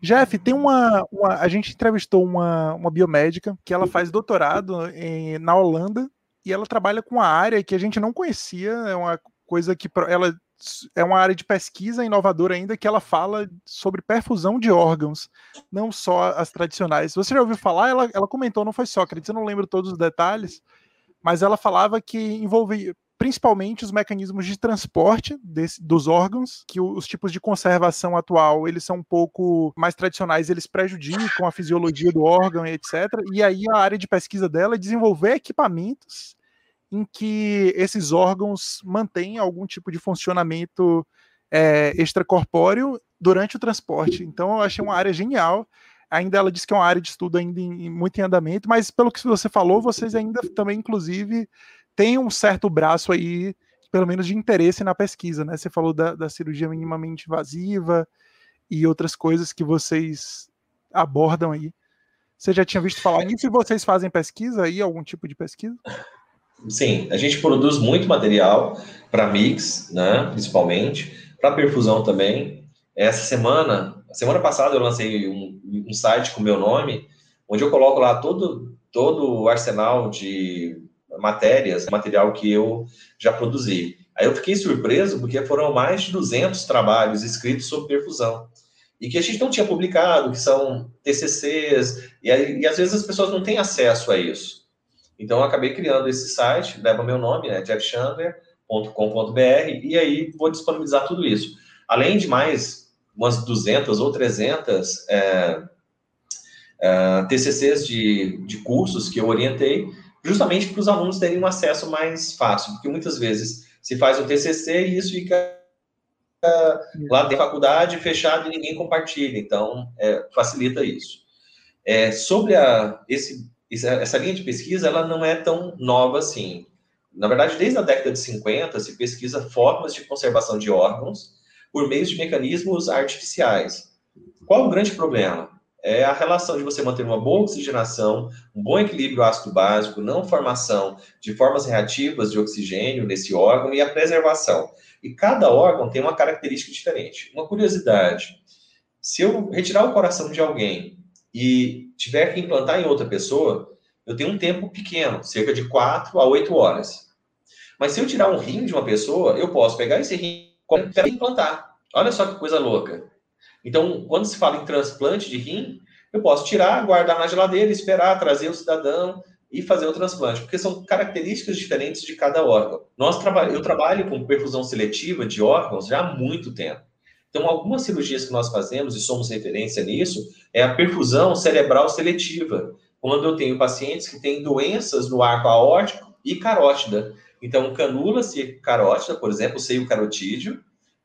Jeff, tem uma, uma, A gente entrevistou uma, uma biomédica que ela faz doutorado em, na Holanda e ela trabalha com a área que a gente não conhecia, é uma coisa que ela é uma área de pesquisa inovadora ainda que ela fala sobre perfusão de órgãos, não só as tradicionais. Você já ouviu falar? Ela, ela comentou, não foi Sócrates, eu não lembro todos os detalhes, mas ela falava que envolvia principalmente os mecanismos de transporte desse, dos órgãos, que os tipos de conservação atual, eles são um pouco mais tradicionais, eles prejudicam a fisiologia do órgão etc. E aí a área de pesquisa dela é desenvolver equipamentos em que esses órgãos mantêm algum tipo de funcionamento é, extracorpóreo durante o transporte. Então eu achei uma área genial. Ainda ela disse que é uma área de estudo ainda em, muito em andamento, mas pelo que você falou, vocês ainda também, inclusive, tem um certo braço aí, pelo menos de interesse na pesquisa, né? Você falou da, da cirurgia minimamente invasiva e outras coisas que vocês abordam aí. Você já tinha visto falar nisso e vocês fazem pesquisa aí, algum tipo de pesquisa? Sim, a gente produz muito material para mix, né, principalmente, para perfusão também. Essa semana, semana passada eu lancei um, um site com meu nome, onde eu coloco lá todo, todo o arsenal de matérias, material que eu já produzi. Aí eu fiquei surpreso porque foram mais de 200 trabalhos escritos sobre perfusão e que a gente não tinha publicado, que são TCCs, e, aí, e às vezes as pessoas não têm acesso a isso. Então eu acabei criando esse site, leva meu nome, né, jeffchandler.com.br, e aí vou disponibilizar tudo isso. Além de mais umas 200 ou 300 é, é, TCCs de, de cursos que eu orientei, justamente para os alunos terem um acesso mais fácil, porque muitas vezes se faz o TCC e isso fica lá da faculdade fechado e ninguém compartilha, então é, facilita isso. É, sobre a, esse, essa linha de pesquisa, ela não é tão nova assim. Na verdade, desde a década de 50 se pesquisa formas de conservação de órgãos por meio de mecanismos artificiais. Qual o grande problema? É a relação de você manter uma boa oxigenação, um bom equilíbrio ácido básico, não formação de formas reativas de oxigênio nesse órgão e a preservação. E cada órgão tem uma característica diferente. Uma curiosidade: se eu retirar o coração de alguém e tiver que implantar em outra pessoa, eu tenho um tempo pequeno, cerca de 4 a 8 horas. Mas se eu tirar um rim de uma pessoa, eu posso pegar esse rim e implantar. Olha só que coisa louca. Então, quando se fala em transplante de rim, eu posso tirar, guardar na geladeira, esperar, trazer o cidadão e fazer o transplante, porque são características diferentes de cada órgão. Nós traba eu trabalho com perfusão seletiva de órgãos já há muito tempo. Então, algumas cirurgias que nós fazemos, e somos referência nisso, é a perfusão cerebral seletiva, quando eu tenho pacientes que têm doenças no arco aórtico e carótida. Então, canula-se carótida, por exemplo, seio carotídeo,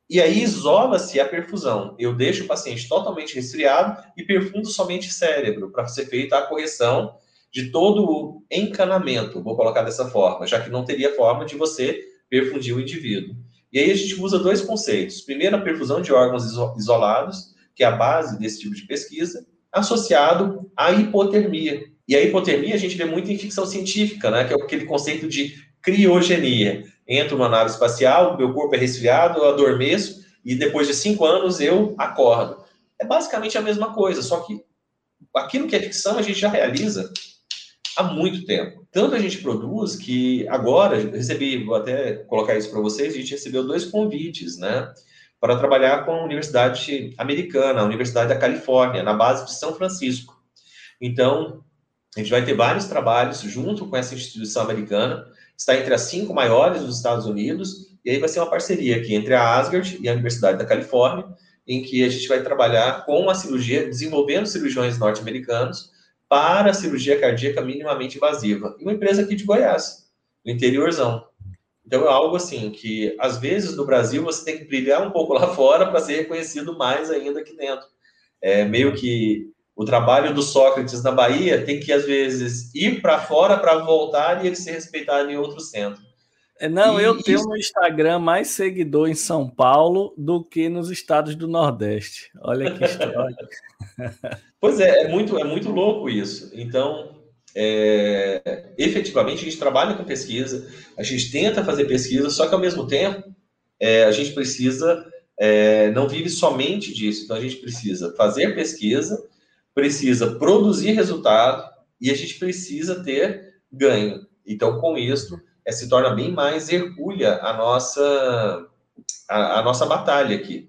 e aí isola-se a perfusão. Eu deixo o paciente totalmente resfriado e perfundo somente cérebro, para ser feita a correção de todo o encanamento, vou colocar dessa forma, já que não teria forma de você perfundir o indivíduo. E aí a gente usa dois conceitos. Primeiro, a perfusão de órgãos isolados, que é a base desse tipo de pesquisa, associado à hipotermia. E a hipotermia a gente vê muito em ficção científica, né? que é aquele conceito de criogenia entro numa nave espacial, meu corpo é resfriado, eu adormeço e depois de cinco anos eu acordo. É basicamente a mesma coisa, só que aquilo que é ficção a gente já realiza há muito tempo. Tanto a gente produz que agora, recebi, vou até colocar isso para vocês, a gente recebeu dois convites, né? Para trabalhar com a Universidade Americana, a Universidade da Califórnia, na base de São Francisco. Então, a gente vai ter vários trabalhos junto com essa instituição americana está entre as cinco maiores dos Estados Unidos, e aí vai ser uma parceria aqui entre a Asgard e a Universidade da Califórnia, em que a gente vai trabalhar com a cirurgia, desenvolvendo cirurgiões norte-americanos para a cirurgia cardíaca minimamente invasiva. E uma empresa aqui de Goiás, no interiorzão. Então é algo assim que, às vezes, no Brasil, você tem que brilhar um pouco lá fora para ser reconhecido mais ainda aqui dentro. É meio que o trabalho do Sócrates na Bahia tem que, às vezes, ir para fora para voltar e ele ser respeitado em outro centro. É, não, e eu tenho isso... no Instagram mais seguidor em São Paulo do que nos estados do Nordeste. Olha que história. [LAUGHS] pois é, é muito, é muito louco isso. Então, é, efetivamente, a gente trabalha com pesquisa, a gente tenta fazer pesquisa, só que ao mesmo tempo é, a gente precisa, é, não vive somente disso. Então, a gente precisa fazer pesquisa precisa produzir resultado e a gente precisa ter ganho. Então, com isso, é, se torna bem mais hercúlea a nossa, a, a nossa batalha aqui.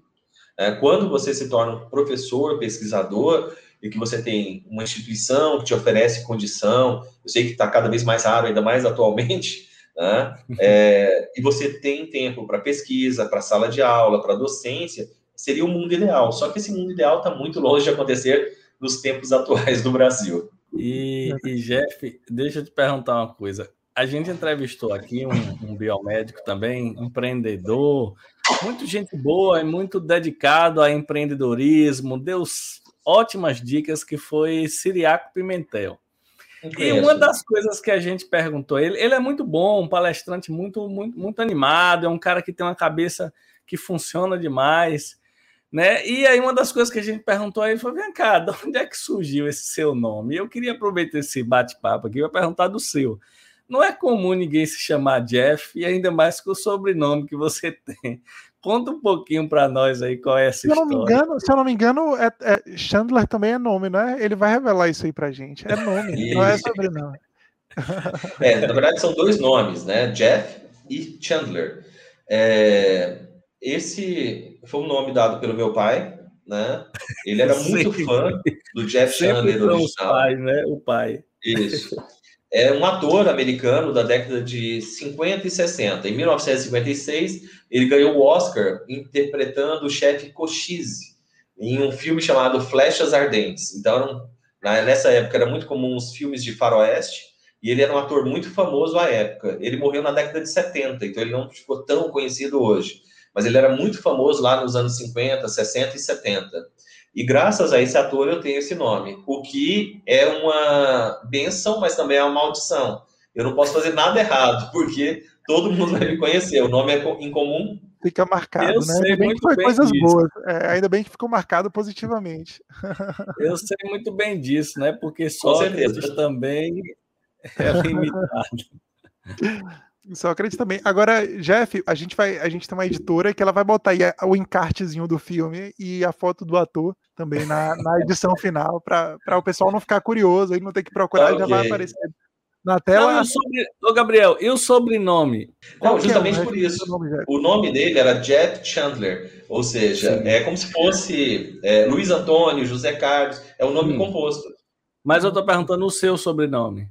É, quando você se torna um professor, pesquisador, e que você tem uma instituição que te oferece condição, eu sei que está cada vez mais raro, ainda mais atualmente, [LAUGHS] né? é, e você tem tempo para pesquisa, para sala de aula, para docência, seria o mundo ideal. Só que esse mundo ideal está muito longe de acontecer nos tempos atuais do Brasil. E, e, Jeff, deixa eu te perguntar uma coisa. A gente entrevistou aqui um, um biomédico também, empreendedor, muito gente boa e muito dedicado a empreendedorismo, deu ótimas dicas que foi Siriaco Pimentel. E uma das coisas que a gente perguntou, ele, ele é muito bom, um palestrante muito, muito, muito animado, é um cara que tem uma cabeça que funciona demais, né? E aí uma das coisas que a gente perguntou a ele foi: vem cá, de onde é que surgiu esse seu nome? Eu queria aproveitar esse bate-papo aqui para perguntar do seu. Não é comum ninguém se chamar Jeff, e ainda mais com o sobrenome que você [LAUGHS] tem. Conta um pouquinho para nós aí qual é essa se história. Eu não me engano, se eu não me engano, é, é, Chandler também é nome, não é? Ele vai revelar isso aí pra gente. É nome, [LAUGHS] não é sobrenome. [LAUGHS] É, na verdade são dois nomes, né? Jeff e Chandler. É, esse foi um nome dado pelo meu pai, né? Ele era [LAUGHS] muito fã do Jeff Chandler original. Pai, né? O pai. Isso é um ator americano da década de 50 e 60. Em 1956, ele ganhou o Oscar interpretando o chefe Cochise em um filme chamado Flechas Ardentes. Então, nessa época era muito comum os filmes de faroeste, e ele era um ator muito famoso à época. Ele morreu na década de 70, então ele não ficou tão conhecido hoje. Mas ele era muito famoso lá nos anos 50, 60 e 70. E graças a esse ator eu tenho esse nome, o que é uma benção, mas também é uma maldição. Eu não posso fazer nada errado, porque todo mundo vai me conhecer. O nome é incomum. Fica marcado, eu né? Ainda bem que foi bem coisas disso. boas. É, ainda bem que ficou marcado positivamente. [LAUGHS] Eu sei muito bem disso, né? Porque Sócrates também é limitado. [LAUGHS] Sócrates também. Agora, Jeff, a gente vai, a gente tem uma editora que ela vai botar aí o encartezinho do filme e a foto do ator também na, na [LAUGHS] edição final, para o pessoal não ficar curioso e não ter que procurar, okay. já vai aparecer na tela. Não, sobre... Ô, Gabriel, e o sobrenome? Não, é justamente é? por isso. O nome, o nome, dele era Jeff Chandler, ou seja, Sim. é como se fosse é, Luiz Antônio, José Carlos, é o um nome composto. Mas eu estou perguntando o seu sobrenome.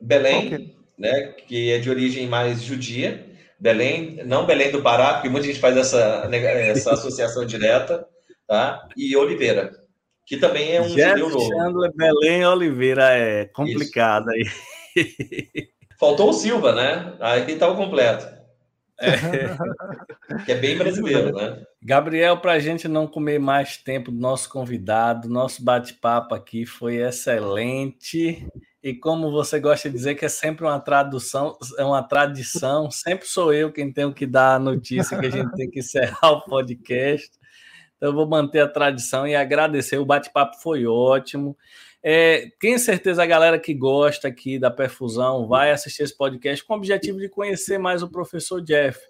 Belém. Okay né, que é de origem mais judia, Belém, não Belém do Pará, porque muita gente faz essa, essa [LAUGHS] associação direta, tá? E Oliveira, que também é um Jeff judeu novo. Chandler, Belém Oliveira, é complicado aí. Faltou o Silva, né? Aí tá o completo. É. que é bem brasileiro, né? Gabriel, para a gente não comer mais tempo do nosso convidado, nosso bate-papo aqui foi excelente. E como você gosta de dizer que é sempre uma tradução, é uma tradição, sempre sou eu quem tenho que dar a notícia que a gente tem que encerrar o podcast. Então eu vou manter a tradição e agradecer. O bate-papo foi ótimo. É, tenho certeza a galera que gosta aqui da perfusão vai assistir esse podcast com o objetivo de conhecer mais o professor Jeff,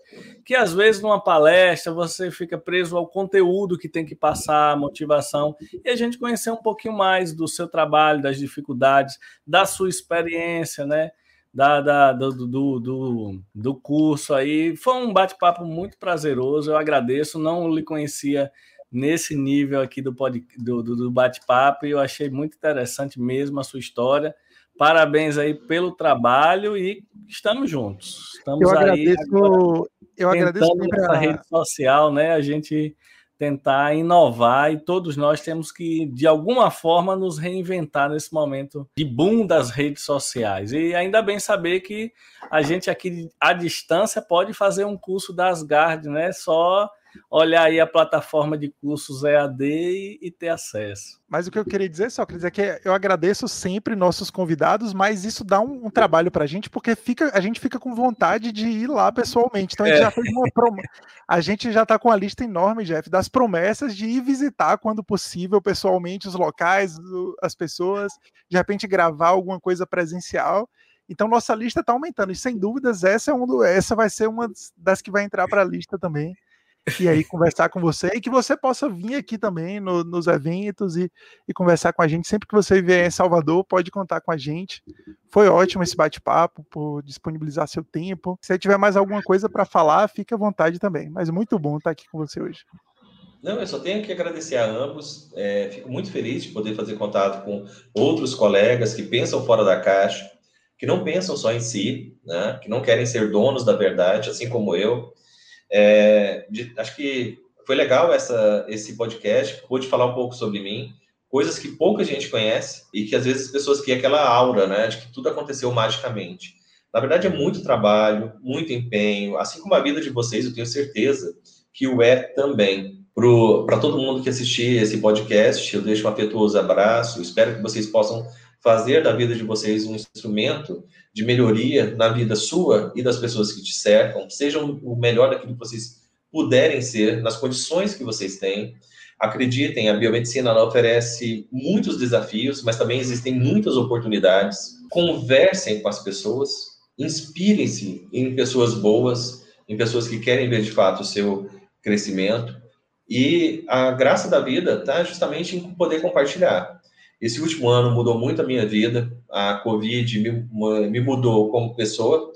que às vezes numa palestra você fica preso ao conteúdo que tem que passar, motivação, e a gente conhecer um pouquinho mais do seu trabalho, das dificuldades, da sua experiência, né? Da, da, do, do, do, do curso aí. Foi um bate-papo muito prazeroso, eu agradeço, não lhe conhecia nesse nível aqui do, do, do bate-papo e eu achei muito interessante mesmo a sua história. Parabéns aí pelo trabalho e estamos juntos. Estamos eu agradeço, aí eu agradeço nessa rede social, né? A gente tentar inovar e todos nós temos que, de alguma forma, nos reinventar nesse momento de boom das redes sociais. E ainda bem saber que a gente aqui à distância pode fazer um curso da Asgard, né? Só olhar aí a plataforma de cursos EAD e, e ter acesso. Mas o que eu queria dizer, só quer dizer que eu agradeço sempre nossos convidados, mas isso dá um, um trabalho para a gente, porque fica, a gente fica com vontade de ir lá pessoalmente. Então a gente é. já fez uma prom... a gente já está com a lista enorme, Jeff, das promessas de ir visitar quando possível pessoalmente os locais, as pessoas, de repente gravar alguma coisa presencial. Então nossa lista está aumentando e sem dúvidas essa é um do, essa vai ser uma das que vai entrar para a lista também e aí conversar com você e que você possa vir aqui também no, nos eventos e, e, conversar com a gente. Sempre que você vier em Salvador, pode contar com a gente. Foi ótimo esse bate-papo por disponibilizar seu tempo. Se tiver mais alguma coisa para falar, fique à vontade também. Mas muito bom estar aqui com você hoje. Não, eu só tenho que agradecer a ambos. É, fico muito feliz de poder fazer contato com outros colegas que pensam fora da caixa, que não pensam só em si, né? que não querem ser donos da verdade, assim como eu. É, de, acho que foi legal essa, esse podcast, pude falar um pouco sobre mim, coisas que pouca gente conhece e que às vezes as pessoas criam aquela aura, né, de que tudo aconteceu magicamente. Na verdade, é muito trabalho, muito empenho, assim como a vida de vocês, eu tenho certeza que o é também. Para todo mundo que assistir esse podcast, eu deixo um afetuoso abraço. Espero que vocês possam fazer da vida de vocês um instrumento de melhoria na vida sua e das pessoas que te cercam. Sejam o melhor daquilo que vocês puderem ser, nas condições que vocês têm. Acreditem, a biomedicina oferece muitos desafios, mas também existem muitas oportunidades. Conversem com as pessoas, inspirem-se em pessoas boas, em pessoas que querem ver de fato o seu crescimento. E a graça da vida está justamente em poder compartilhar. Esse último ano mudou muito a minha vida. A Covid me, me mudou como pessoa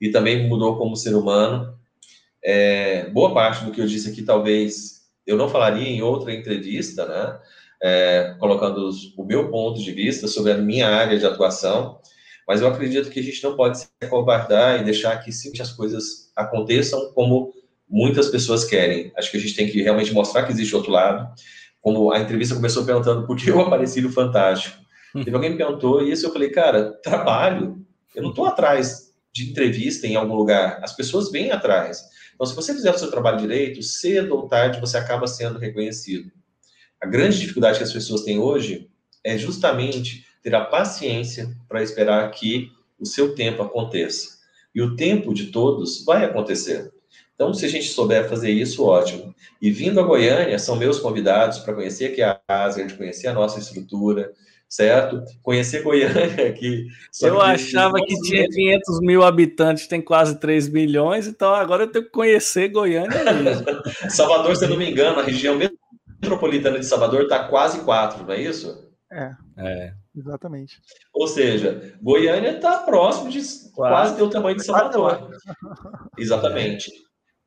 e também me mudou como ser humano. É, boa parte do que eu disse aqui, talvez eu não falaria em outra entrevista, né? É, colocando o meu ponto de vista sobre a minha área de atuação, mas eu acredito que a gente não pode se acovardar e deixar que sim, as coisas aconteçam como muitas pessoas querem. Acho que a gente tem que realmente mostrar que existe outro lado. Como a entrevista começou perguntando por que eu apareci no Fantástico. Hum. Teve alguém me perguntou e isso eu falei, cara, trabalho. Eu não estou atrás de entrevista em algum lugar. As pessoas vêm atrás. Então, se você fizer o seu trabalho direito, cedo ou tarde você acaba sendo reconhecido. A grande dificuldade que as pessoas têm hoje é justamente ter a paciência para esperar que o seu tempo aconteça. E o tempo de todos vai acontecer. Então, se a gente souber fazer isso, ótimo. E vindo a Goiânia, são meus convidados para conhecer aqui a casa, de conhecer a nossa estrutura, certo? Conhecer Goiânia aqui. Eu achava que tinha 500 mil habitantes, tem quase 3 milhões, então agora eu tenho que conhecer Goiânia mesmo. [LAUGHS] Salvador, se eu não me engano, a região metropolitana de Salvador está quase 4, não é isso? É. é. Exatamente. Ou seja, Goiânia está próximo de quase, quase ter o tamanho de Salvador. Exatamente.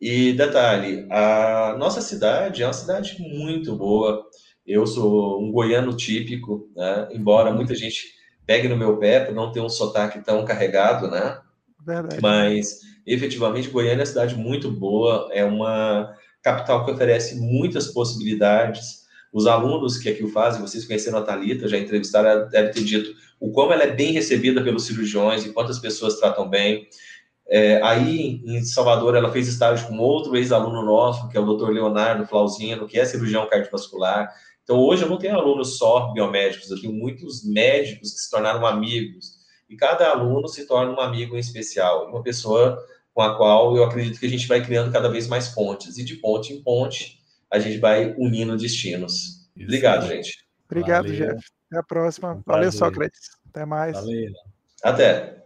E detalhe, a nossa cidade é uma cidade muito boa. Eu sou um goiano típico, né? embora uhum. muita gente pegue no meu pé por não ter um sotaque tão carregado, né? Verdade. Mas efetivamente Goiânia é uma cidade muito boa, é uma capital que oferece muitas possibilidades. Os alunos que aqui o fazem, vocês conheceram a Thalita, já entrevistaram, deve ter dito o como ela é bem recebida pelos cirurgiões e quantas pessoas tratam bem. É, aí, em Salvador, ela fez estágio com outro ex-aluno nosso, que é o Dr. Leonardo Flauzino, que é cirurgião cardiovascular. Então, hoje eu não tenho alunos só biomédicos, eu tenho muitos médicos que se tornaram amigos. E cada aluno se torna um amigo em especial, uma pessoa com a qual eu acredito que a gente vai criando cada vez mais pontes. E de ponte em ponte, a gente vai unindo destinos. Isso. Obrigado, gente. Obrigado, Valeu. Jeff. Até a próxima. Um Valeu, Sócrates. Até mais. Valeu. Até.